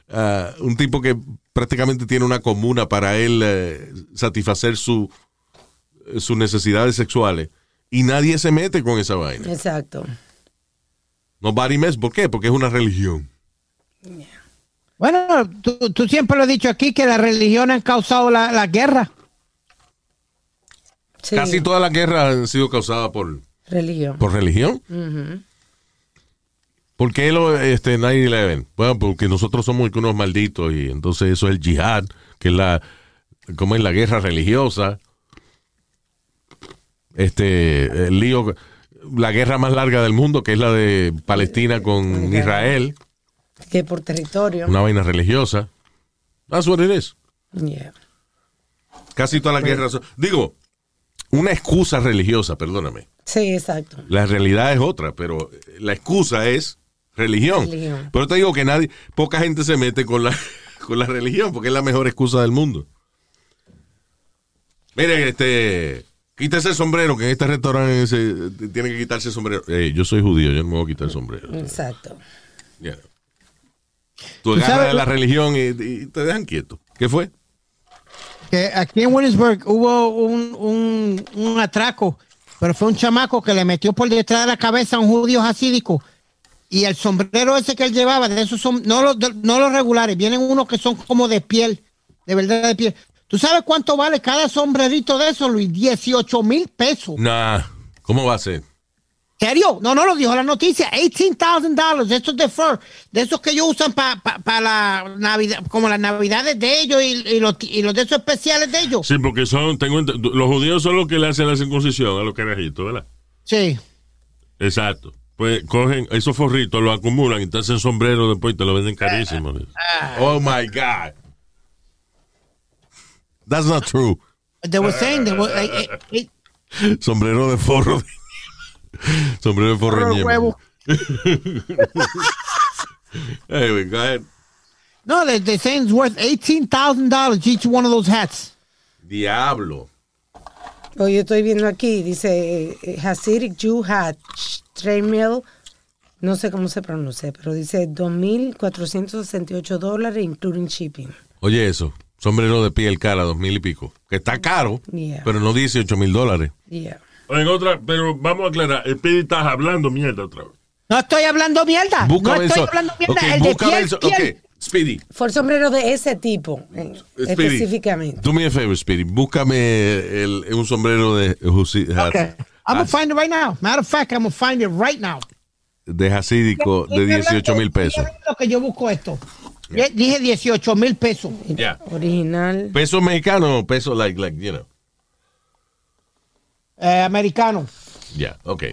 Ah, un tipo que prácticamente tiene una comuna para él eh, satisfacer su, sus necesidades sexuales y nadie se mete con esa vaina. Exacto. Nobody mess. ¿Por qué? Porque es una religión. Bueno, tú, tú siempre lo has dicho aquí que las religiones han causado la, la guerra. Sí. Casi todas las guerras han sido causadas por, Religión. por religión. ¿Por qué lo, este, 9-11? Bueno, porque nosotros somos unos malditos y entonces eso es el jihad, que es la, como es la guerra religiosa. Este, el lío, la guerra más larga del mundo, que es la de Palestina con Israel, Que por territorio. una vaina religiosa. That's what it is. Yeah. Casi todas las guerras Digo, una excusa religiosa, perdóname. Sí, exacto. La realidad es otra, pero la excusa es religión. Religión. Pero te digo que nadie, poca gente se mete con la, con la religión, porque es la mejor excusa del mundo. Miren, este, quítese el sombrero, que en este restaurante se, tiene que quitarse el sombrero. Yo soy judío, yo no me voy a quitar el sombrero. Exacto. Tú ¿Tú agarras sabes- de la religión y, y te dejan quieto. ¿Qué fue? que aquí en Williamsburg hubo un, un, un atraco, pero fue un chamaco que le metió por detrás de la cabeza a un judío hasídico. Y el sombrero ese que él llevaba, de esos son, no los, de- no los regulares, vienen unos que son como de piel, de verdad de piel. ¿Tú sabes cuánto vale cada sombrerito de esos, Luis? 18 mil pesos. Nah, ¿cómo va a ser? ¿Serio? No, no lo dijo la noticia. $18,000 de esos de fur, de esos que ellos usan para la Navidad, como las Navidades de ellos y, y los, y los de esos especiales de ellos. Sí, porque son, tengo los judíos son los que le hacen la circuncisión a los carajitos, ¿verdad? Sí. Exacto. Pues cogen esos forritos, los acumulan y te hacen sombrero después y te lo venden carísimo. Oh my God. That's not true. They were saying they were, like, eh, eh, Sombrero de forro. Sombrero de forro. De huevo. Anyway, go ahead. no, they, they're saying it's worth $18,000 each one of those hats. Diablo. Hoy yo estoy viendo aquí, dice eh, Hasidic Jew Hat, Mill, no sé cómo se pronuncia, pero dice 2.468 dólares, including shipping. Oye, eso. Sombrero de piel cara, dos mil y pico. Que está caro, Yeah. pero no 18 mil dólares. Yeah. En otra, pero vamos a aclarar, el Pidi estás hablando mierda otra vez. No estoy hablando mierda. Búscame no estoy eso. hablando mierda. Ok, el de búscame piel, piel. Ok, Speedy. Fue el sombrero de ese tipo, eh, Speedy. específicamente. Do me a favor, Speedy. Búscame el, un sombrero de, Okay. I'm gonna find it right now. Matter of fact, I'm gonna find it right now. de hasídico de 18 mil pesos. Lo que yo busco esto. Dije 18 mil pesos. Ya. Original. Peso mexicano o peso like, like, you know. Eh, americano. Ya, ok.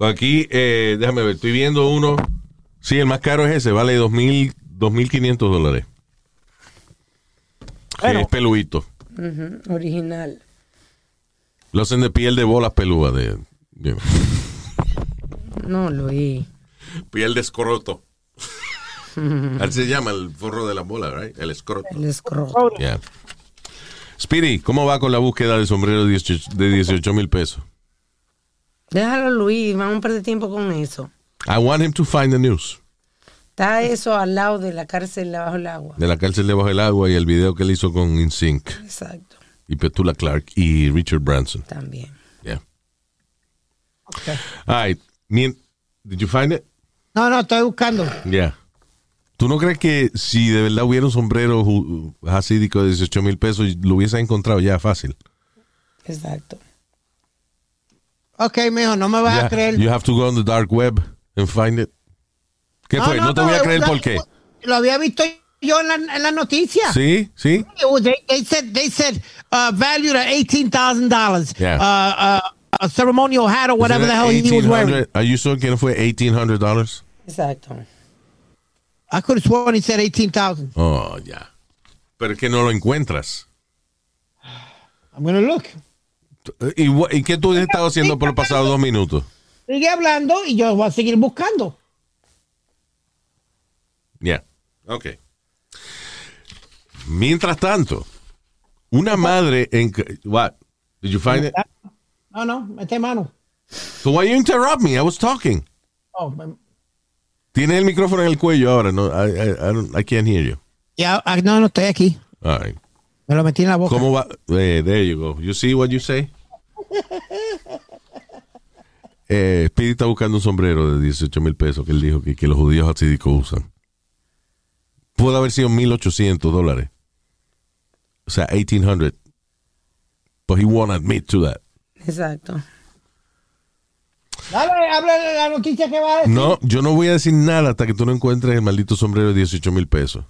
Aquí, eh, déjame ver, estoy viendo uno. Sí, el más caro es ese, vale 2.000 2.500 dólares. Bueno. es peluito. Ujú, Original. Lo hacen de piel de bolas pelúas, de you know, No, Luis. piel de escroto. Así se llama el forro de la bola, right? El escroto. El escroto. Yeah. Speedy, ¿cómo va con la búsqueda de sombrero de 18 de 18 mil pesos? Déjalo, Luis. Vamos a perder tiempo con eso. I want him to find the news. Está eso al lado de la cárcel bajo el agua. De la cárcel debajo del agua y el video que él hizo con InSync Exacto. Y Petula Clark y Richard Branson. También. Yeah. All right. Did you find it? No, no, estoy buscando. Yeah. ¿Tú no crees que si de verdad hubiera un sombrero hasídico de 18 mil pesos, lo hubiese encontrado ya fácil? Exacto. Ok, mijo, no me vas a creer. You have to go on the dark web and find it. ¿Qué fue? No, te voy a creer por qué. Lo había visto yo en la, en la noticia. ¿Sí? ¿Sí? Was- They, they said they said uh, valued at eighteen thousand dollars. Yeah. Uh, uh, a ceremonial hat or whatever the hell he was wearing. 1800? Are you sure que no fue 1800 dollars? Exacto. I could have sworn he said eighteen thousand. Oh, ya. Pero es que no lo encuentras. I'm gonna look. ¿Y, y qué tú has estado haciendo por los pasados dos minutos? Sigue hablando y yo voy a seguir buscando. Ya. Ok. Mientras tanto, una madre en... What? Did you find it? No, no, mete mano. So why you interrupt me? I was talking. Oh, me- Tiene el micrófono en el cuello ahora. No, I, I, I, don't- I can't hear you. ya, ah, no, no estoy aquí. All right. Me lo metí en la boca. ¿Cómo va? Eh, there you go. You see what you say? Eh, Speedy está buscando un sombrero de 18 mil pesos que él dijo que, que los judíos hasídicos usan. Puede haber sido 1800 dólares. O sea, 1800. But he won't admit to that. Exacto. Dale, habla de la noticia que va a decir. No, yo no voy a decir nada hasta que tú no encuentres el maldito sombrero de 18 mil pesos.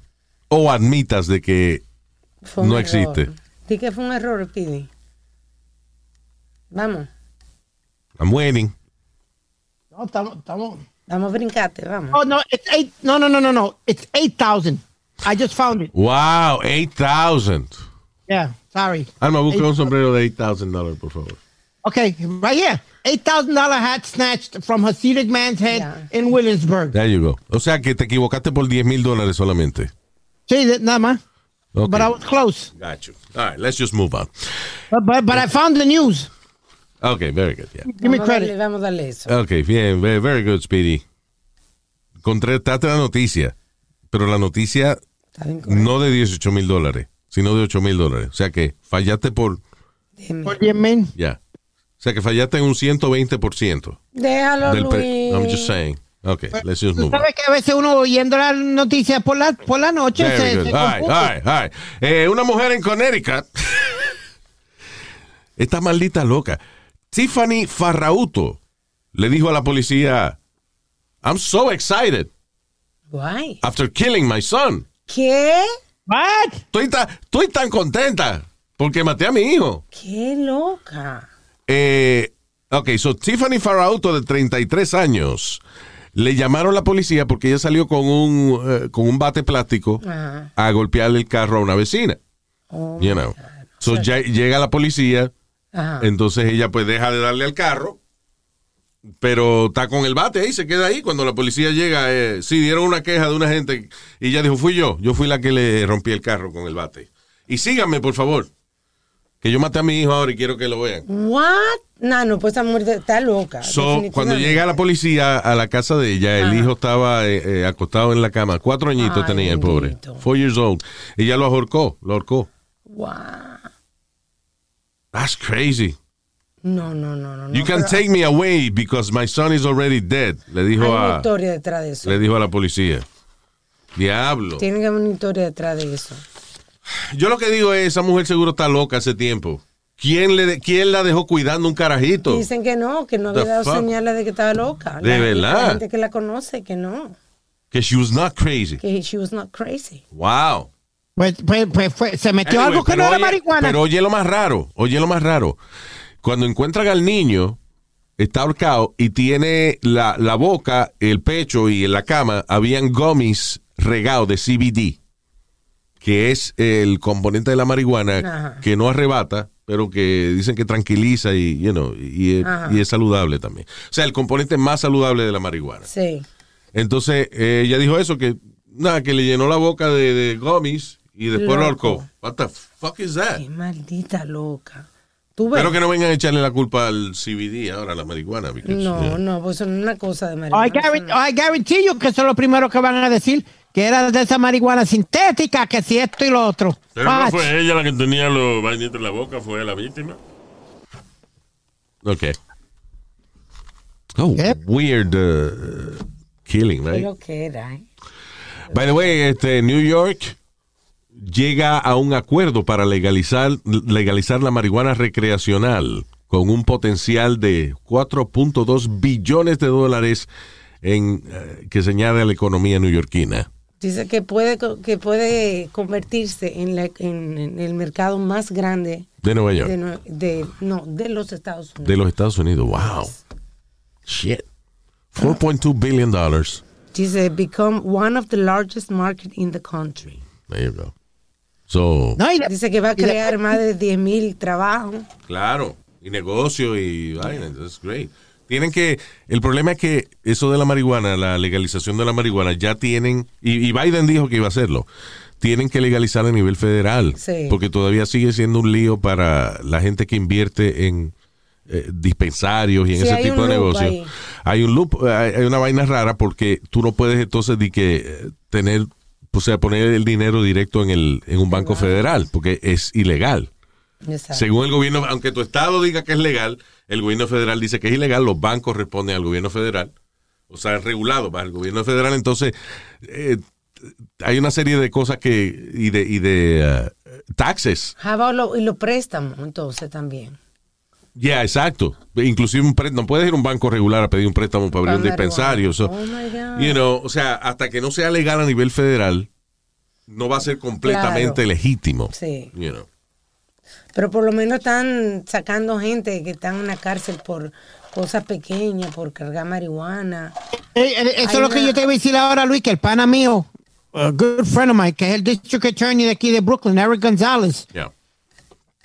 O admitas de que Fue no existe. Di que fue un error, Pidi. Vamos, I'm waiting. No, estamos, estamos. vamos a brincarte, vamos. Oh, no, it's eight. No, no, no, no, no. It's 8,000. I just found it. Wow, 8,000. Yeah, sorry. Alma, busca un sombrero de 8,000 dólares, por favor. Okay, right here. $8,000 hat snatched from Hasidic man's head in Williamsburg. There you go. O sea que te equivocaste por 10 mil dólares solamente. Sí, nada más. Okay. But I was close. Got you. All right, let's just move on. But, but, but I found the news. Okay, very good. Yeah. Give me vamos, a darle, credit. vamos a darle eso. Ok, bien, very good, Speedy. Contrataste la noticia, pero la noticia no de 18 mil dólares, sino de 8 mil dólares. O sea que fallaste por. Por 10 mil. ya. O sea que fallaste en un 120% Déjalo, del Luis. I'm just saying. Ok, let's just on. sabes que a veces uno oyendo las noticias por la, por la noche Very se, good. se All right, confunde. all right, all right. Eh, una mujer en Connecticut. Esta maldita loca. Tiffany Farrauto le dijo a la policía, I'm so excited Guay. after killing my son. ¿Qué? What? Estoy, ta- estoy tan contenta porque maté a mi hijo. Qué loca. Eh, ok, so Tiffany Farrauto de 33 años le llamaron a la policía porque ella salió con un, eh, con un bate plástico Ajá. a golpearle el carro a una vecina. Oh, You know. So ya- llega la policía, Ajá. entonces ella pues deja de darle al carro, pero está con el bate ahí, se queda ahí. Cuando la policía llega, eh, sí, dieron una queja de una gente y ella dijo, fui yo, yo fui la que le rompí el carro con el bate. Y síganme, por favor, que yo maté a mi hijo ahora y quiero que lo vean. What? No, no, pues esa mujer está loca. So, cuando llega la policía a la casa de ella, el Ajá. hijo estaba eh, eh, acostado en la cama. Cuatro añitos Ay, tenía el pobre. Four years old. Ella lo ahorcó, lo ahorcó. Wow. That's crazy. No, no, no, no. You no, can pero take me away because my son is already dead. Le Hay dijo una a, historia detrás de eso. le dijo a la policía. Diablo. Tiene que haber una historia detrás de eso. Yo lo que digo es, esa mujer seguro está loca hace tiempo. ¿Quién, le, de- quién la dejó cuidando un carajito? Dicen que no, que no The había dado fuck? señales de que estaba loca. ¿De La- verdad? La gente que la conoce, que no. Que she was not crazy. Que she was not crazy. Wow. Pues, pues, pues fue- se metió Anyway, algo que no era oye- marihuana. Pero oye lo más raro, oye lo más raro. Cuando encuentran al niño, está ahorcado y tiene la, la boca, el pecho y en la cama habían gummies regados de CBD, que es el componente de la marihuana Ajá. que no arrebata, pero que dicen que tranquiliza y, you know, y, es- Ajá. y es saludable también. O sea, el componente más saludable de la marihuana. Sí. Entonces, eh, ella dijo eso, que nada, que le llenó la boca de, de gummies y después lo ahorcó. What the fuck is that? Qué maldita loca. ¿Tú ves? Espero que no vengan a echarle la culpa al CBD ahora, a la marihuana. because, No, yeah. no, pues no es una cosa de I, marihuana. guarantee, I guarantee you que eso es lo primero que van a decir, que era de esa marihuana sintética, que si esto y lo otro. Pero no Watch. fue ella la que tenía los vainitos en la boca, fue la víctima. Ok. Oh, weird uh, killing, Qué right? lo que era, ¿eh? By the way, este, New York llega a un acuerdo para legalizar, legalizar la marihuana recreacional con un potencial de 4.2 billones de dólares en, eh, que se añade a la economía neoyorquina. Dice que puede, que puede convertirse en, la- en- en el mercado más grande De Nueva York. de, de- no, de los Estados Unidos. De los Estados Unidos. Wow. Shit. 4.2 billion dollars. Dice, become one of the largest market in the country. There you go. So, No, y Dice que va a crear más de 10 mil trabajos. claro. Y negocio y vaina. That's great. Tienen que, el problema es que eso de la marihuana, la legalización de la marihuana, ya tienen, y, y Biden dijo que iba a hacerlo, tienen que legalizar a nivel federal, Sí. porque todavía sigue siendo un lío para la gente que invierte en eh, dispensarios y en Sí, ese tipo de negocios. ahí. Hay un loop, hay hay una vaina rara porque tú no puedes entonces de que eh, tener, o sea, poner el dinero directo en el en un banco federal, porque es ilegal. Exacto. Según el gobierno, aunque tu estado diga que es legal, el gobierno federal dice que es ilegal, los bancos responden al gobierno federal, o sea, regulado para el gobierno federal, entonces eh, hay una serie de cosas que, y de, y de eh, taxes. Y los préstamos, entonces, también. Yeah, exacto. Inclusive un préstamo, no puedes ir a un banco regular a pedir un préstamo para abrir un dispensario. So, Oh my God. you know, o sea, hasta que no sea legal a nivel federal, no va a ser completamente Claro. legítimo. Sí. You know. Pero por lo menos están sacando gente que están en la cárcel por cosas pequeñas, por cargar marihuana. Eh, Eso Hay es lo que una- yo te iba a decir ahora, Luis, que el pana mío, a good friend of mine, que es el district attorney de aquí de Brooklyn, Eric González, Yeah.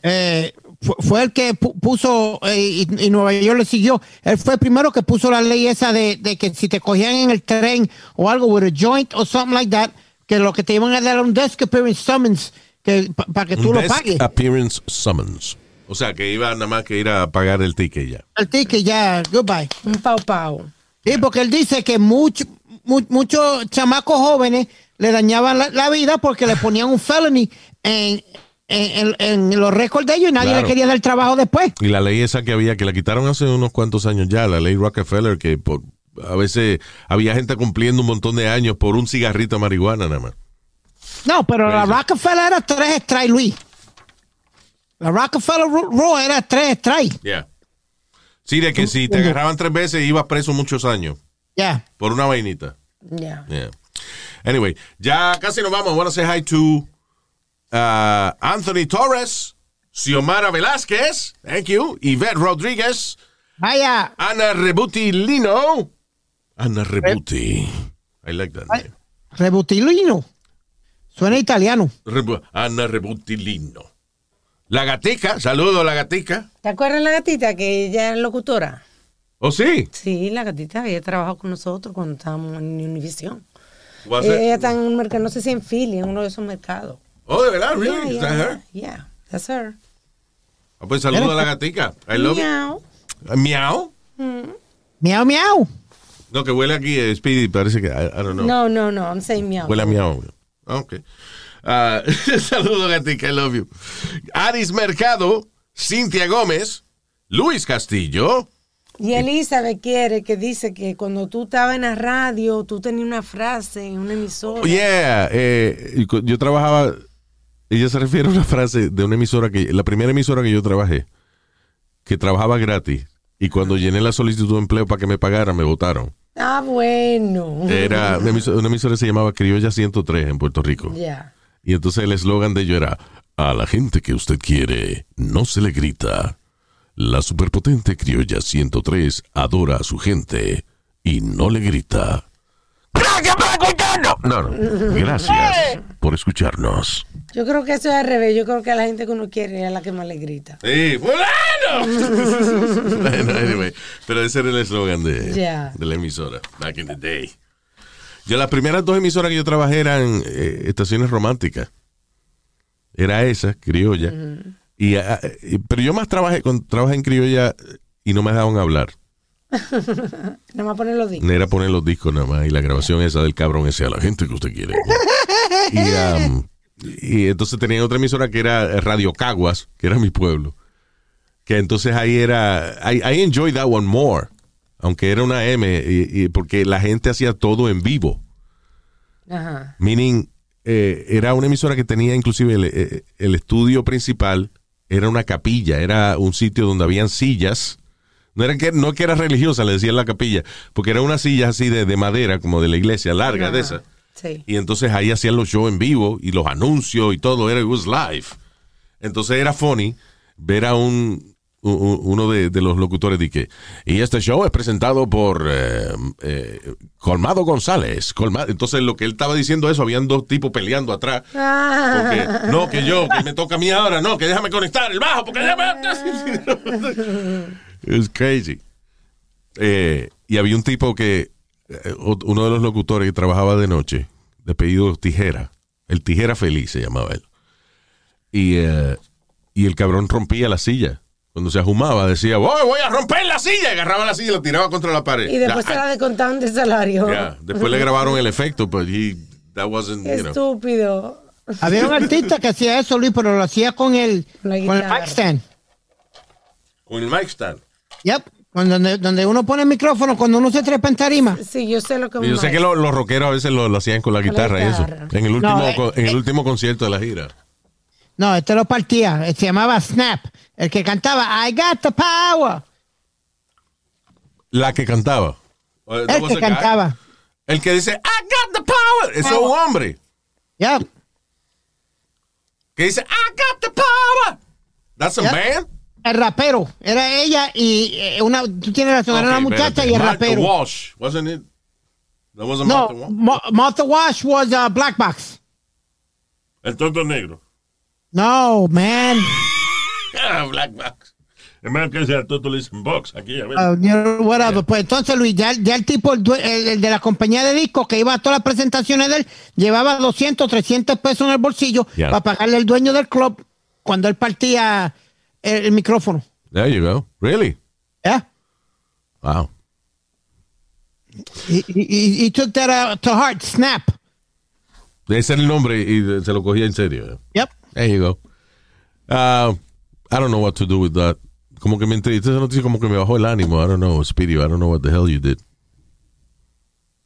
eh, fu- fue el que pu- puso, eh, y, y Nueva York le siguió, él fue el primero que puso la ley esa de, de que si te cogían en el tren o algo with a joint o something like that, que lo que te iban a dar era un desk appearance summons que para que tú Un lo desk pagues. appearance summons. O sea, que iba nada más que ir a pagar el ticket ya. El ticket ya, goodbye. Un pau pau. Sí, porque él dice que mucho- mu- muchos chamacos jóvenes le dañaban la, la vida porque le ponían un felony en, en, en- en los récords de ellos y nadie Claro. le quería dar trabajo después. Y la ley esa que había, que la quitaron hace unos cuantos años ya, la ley Rockefeller, que por, a veces había gente cumpliendo un montón de años por un cigarrito de marihuana nada más. No, pero la. Rockefeller era tres strikes, Luis. La Rockefeller Ru- Rule era tres strikes. Yeah. Sí, de que si te agarraban tres veces ibas preso muchos años Ya. por una vainita. Ya. Yeah. Anyway, ya casi nos vamos. I want to say hi to uh, Anthony Torres, Xiomara Velázquez, thank you, Yvette Rodríguez, Vaya. Ana Rebuti Lino. Ana Rebuti. I like that name. Rebutilino. Suena italiano. Rebu- Ana Rebutilino. La gatica, saludo la gatica. ¿Te acuerdas la gatita que ella es locutora? ¿Oh, sí? Sí, la gatita, ella trabajó con nosotros cuando estábamos en it- Ella está en un mercado, no sé si en Philly, en uno de esos mercados. Oh, de verdad, really? Yeah, Is that yeah, her? yeah, that's her. Ah, pues saludo a la gatica. I love it. Miau. Ah, Miau. Miau, miau. No, que huele aquí, eh, Speedy, parece que, I, I don't know. No, no, no, I'm saying miau. Huele a miau. Ok. Ah, saludo, gatica, I love you. Aris Mercado, Cintia Gómez, Luis Castillo. Y Elizabeth quiere que dice que cuando tú estabas en la radio, tú tenías una frase en una emisora. Oh, yeah, eh, yo trabajaba, ella se refiere a una frase de una emisora que, la primera emisora que yo trabajé, que trabajaba gratis, y cuando llené la solicitud de empleo para que me pagaran, me votaron. Ah, bueno. Era una emisora, una emisora que se llamaba Criolla 103 en Puerto Rico. Ya. Y entonces el eslogan de ello era, a la gente que usted quiere, no se le grita. La superpotente Criolla 103 adora a su gente y no le grita. ¡Gracias escucharnos! No, no. Gracias por escucharnos. Yo creo que eso es al revés. Yo creo que a la gente que uno quiere es la que más le grita. ¡Sí, fulano! Bueno, anyway, pero ese era el eslogan de, la emisora, back in the day. Yo las primeras dos emisoras que yo trabajé eran eh, estaciones románticas. Era esa, criolla. y, ah, y- pero yo más trabajé, con, trabajé en criolla y no me dejaban hablar. Nada más poner los discos. Era poner los discos nada más y la grabación esa del cabrón ese a la gente que usted quiere. y, um, y entonces tenía otra emisora que era Radio Caguas, que era mi pueblo. Que entonces ahí era, I, I enjoyed that one more. Aunque era una M, y, y porque la gente hacía todo en vivo. Ajá. Meaning, eh, era una emisora que tenía inclusive el, eh, el estudio principal, era una capilla, era un sitio donde habían sillas. No era que, no que era religiosa, le decían la capilla, porque era una silla así de, de madera, como de la iglesia, larga de esa. Sí. Y entonces ahí hacían los shows en vivo y los anuncios y todo, era it was live. Entonces era funny ver a un, uno de, de los locutores de que, y este show es presentado por eh, eh, Colmado González. Colmado. Entonces lo que él estaba diciendo eso, habían dos tipos peleando atrás. Porque, no, que yo, que me toca a mí ahora, no, que déjame conectar el bajo, porque Es crazy. Eh, y había un tipo que, eh, uno de los locutores que trabajaba de noche, de pedido Tijera, el Tijera Feliz se llamaba él. Y, eh, y el cabrón rompía la silla. Cuando se ajumaba decía, voy, voy a romper la silla. Y agarraba la silla y la tiraba contra la pared. Y después Ya, se la descontaban de salario. ya. Después le grabaron el efecto, pero he, that wasn't, Qué you know. estúpido. Había un artista que hacía eso, Luis, pero lo hacía con el, con el mic stand. Con el mic stand. Yep. Cuando- Donde, donde uno pone el micrófono cuando uno se trepa en tarima. Sí, yo sé lo que Y Yo sé que lo- los rockeros a veces lo, lo hacían con la Con la guitarra y eso. guitarra. En el último, No, eh, en el último concierto de la gira. No, este lo partía. Se llamaba Snap. El que cantaba I got the power. La que cantaba. That El was que a guy. cantaba. El que dice, I got the power. Eso es un hombre. Yep. Que dice, I got the power. That's a Yep. man. El rapero. Era ella y eh, una. Tú tienes razón, era una Okay, muchacha y el Martha rapero. Walsh, wasn't it? That wasn't No, Martha Walsh? Martha Wash was a black box. El tonto negro. No, man. Ah, Black Box. Es más que sea tonto le dicen box aquí, a ver. Uh, you know, whatever. Pues entonces, Luis, ya, ya el tipo, el, el- el de la compañía de discos que iba a todas las presentaciones de él, llevaba 200, 300 pesos en el bolsillo Yeah. para pagarle al dueño del club cuando él partía Eh, eh, el, el micrófono. There you go. Really? Yeah. Wow. He, he- he- took that out to heart. Snap. Ese era el nombre y se lo cogía en serio. Eh. Yep. There you go. Uh, I don't know what to do with that. Como que me entreviste esa noticia, como que me bajó el ánimo. I don't know, Speedy. I don't know what the hell you did.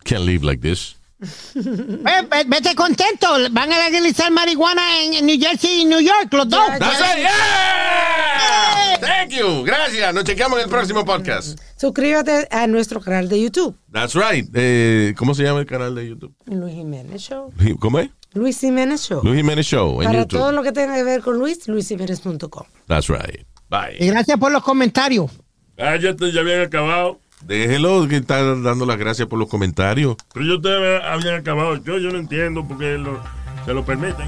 Can't live like this. Ve- ve- vete contento. Van a legalizar marihuana en, en New Jersey y New York, los dos. That's it. Yeah! Thank you. Gracias. Nos chequeamos en el próximo podcast. Suscríbete a nuestro canal de YouTube, That's right. Eh, ¿Cómo se llama el canal de YouTube? Luis Jiménez Show. ¿Cómo es? Luis Jiménez Show. Luis Jiménez Show en Para YouTube. todo lo que tenga que ver con Luis, luisjiménez.com. That's right. Bye. Y gracias por los comentarios. Ah, ya, te- ya habían acabado. Déjelo que está dando las gracias por los comentarios. Pero yo ustedes habían acabado. Yo, yo no entiendo por qué lo- se lo permiten.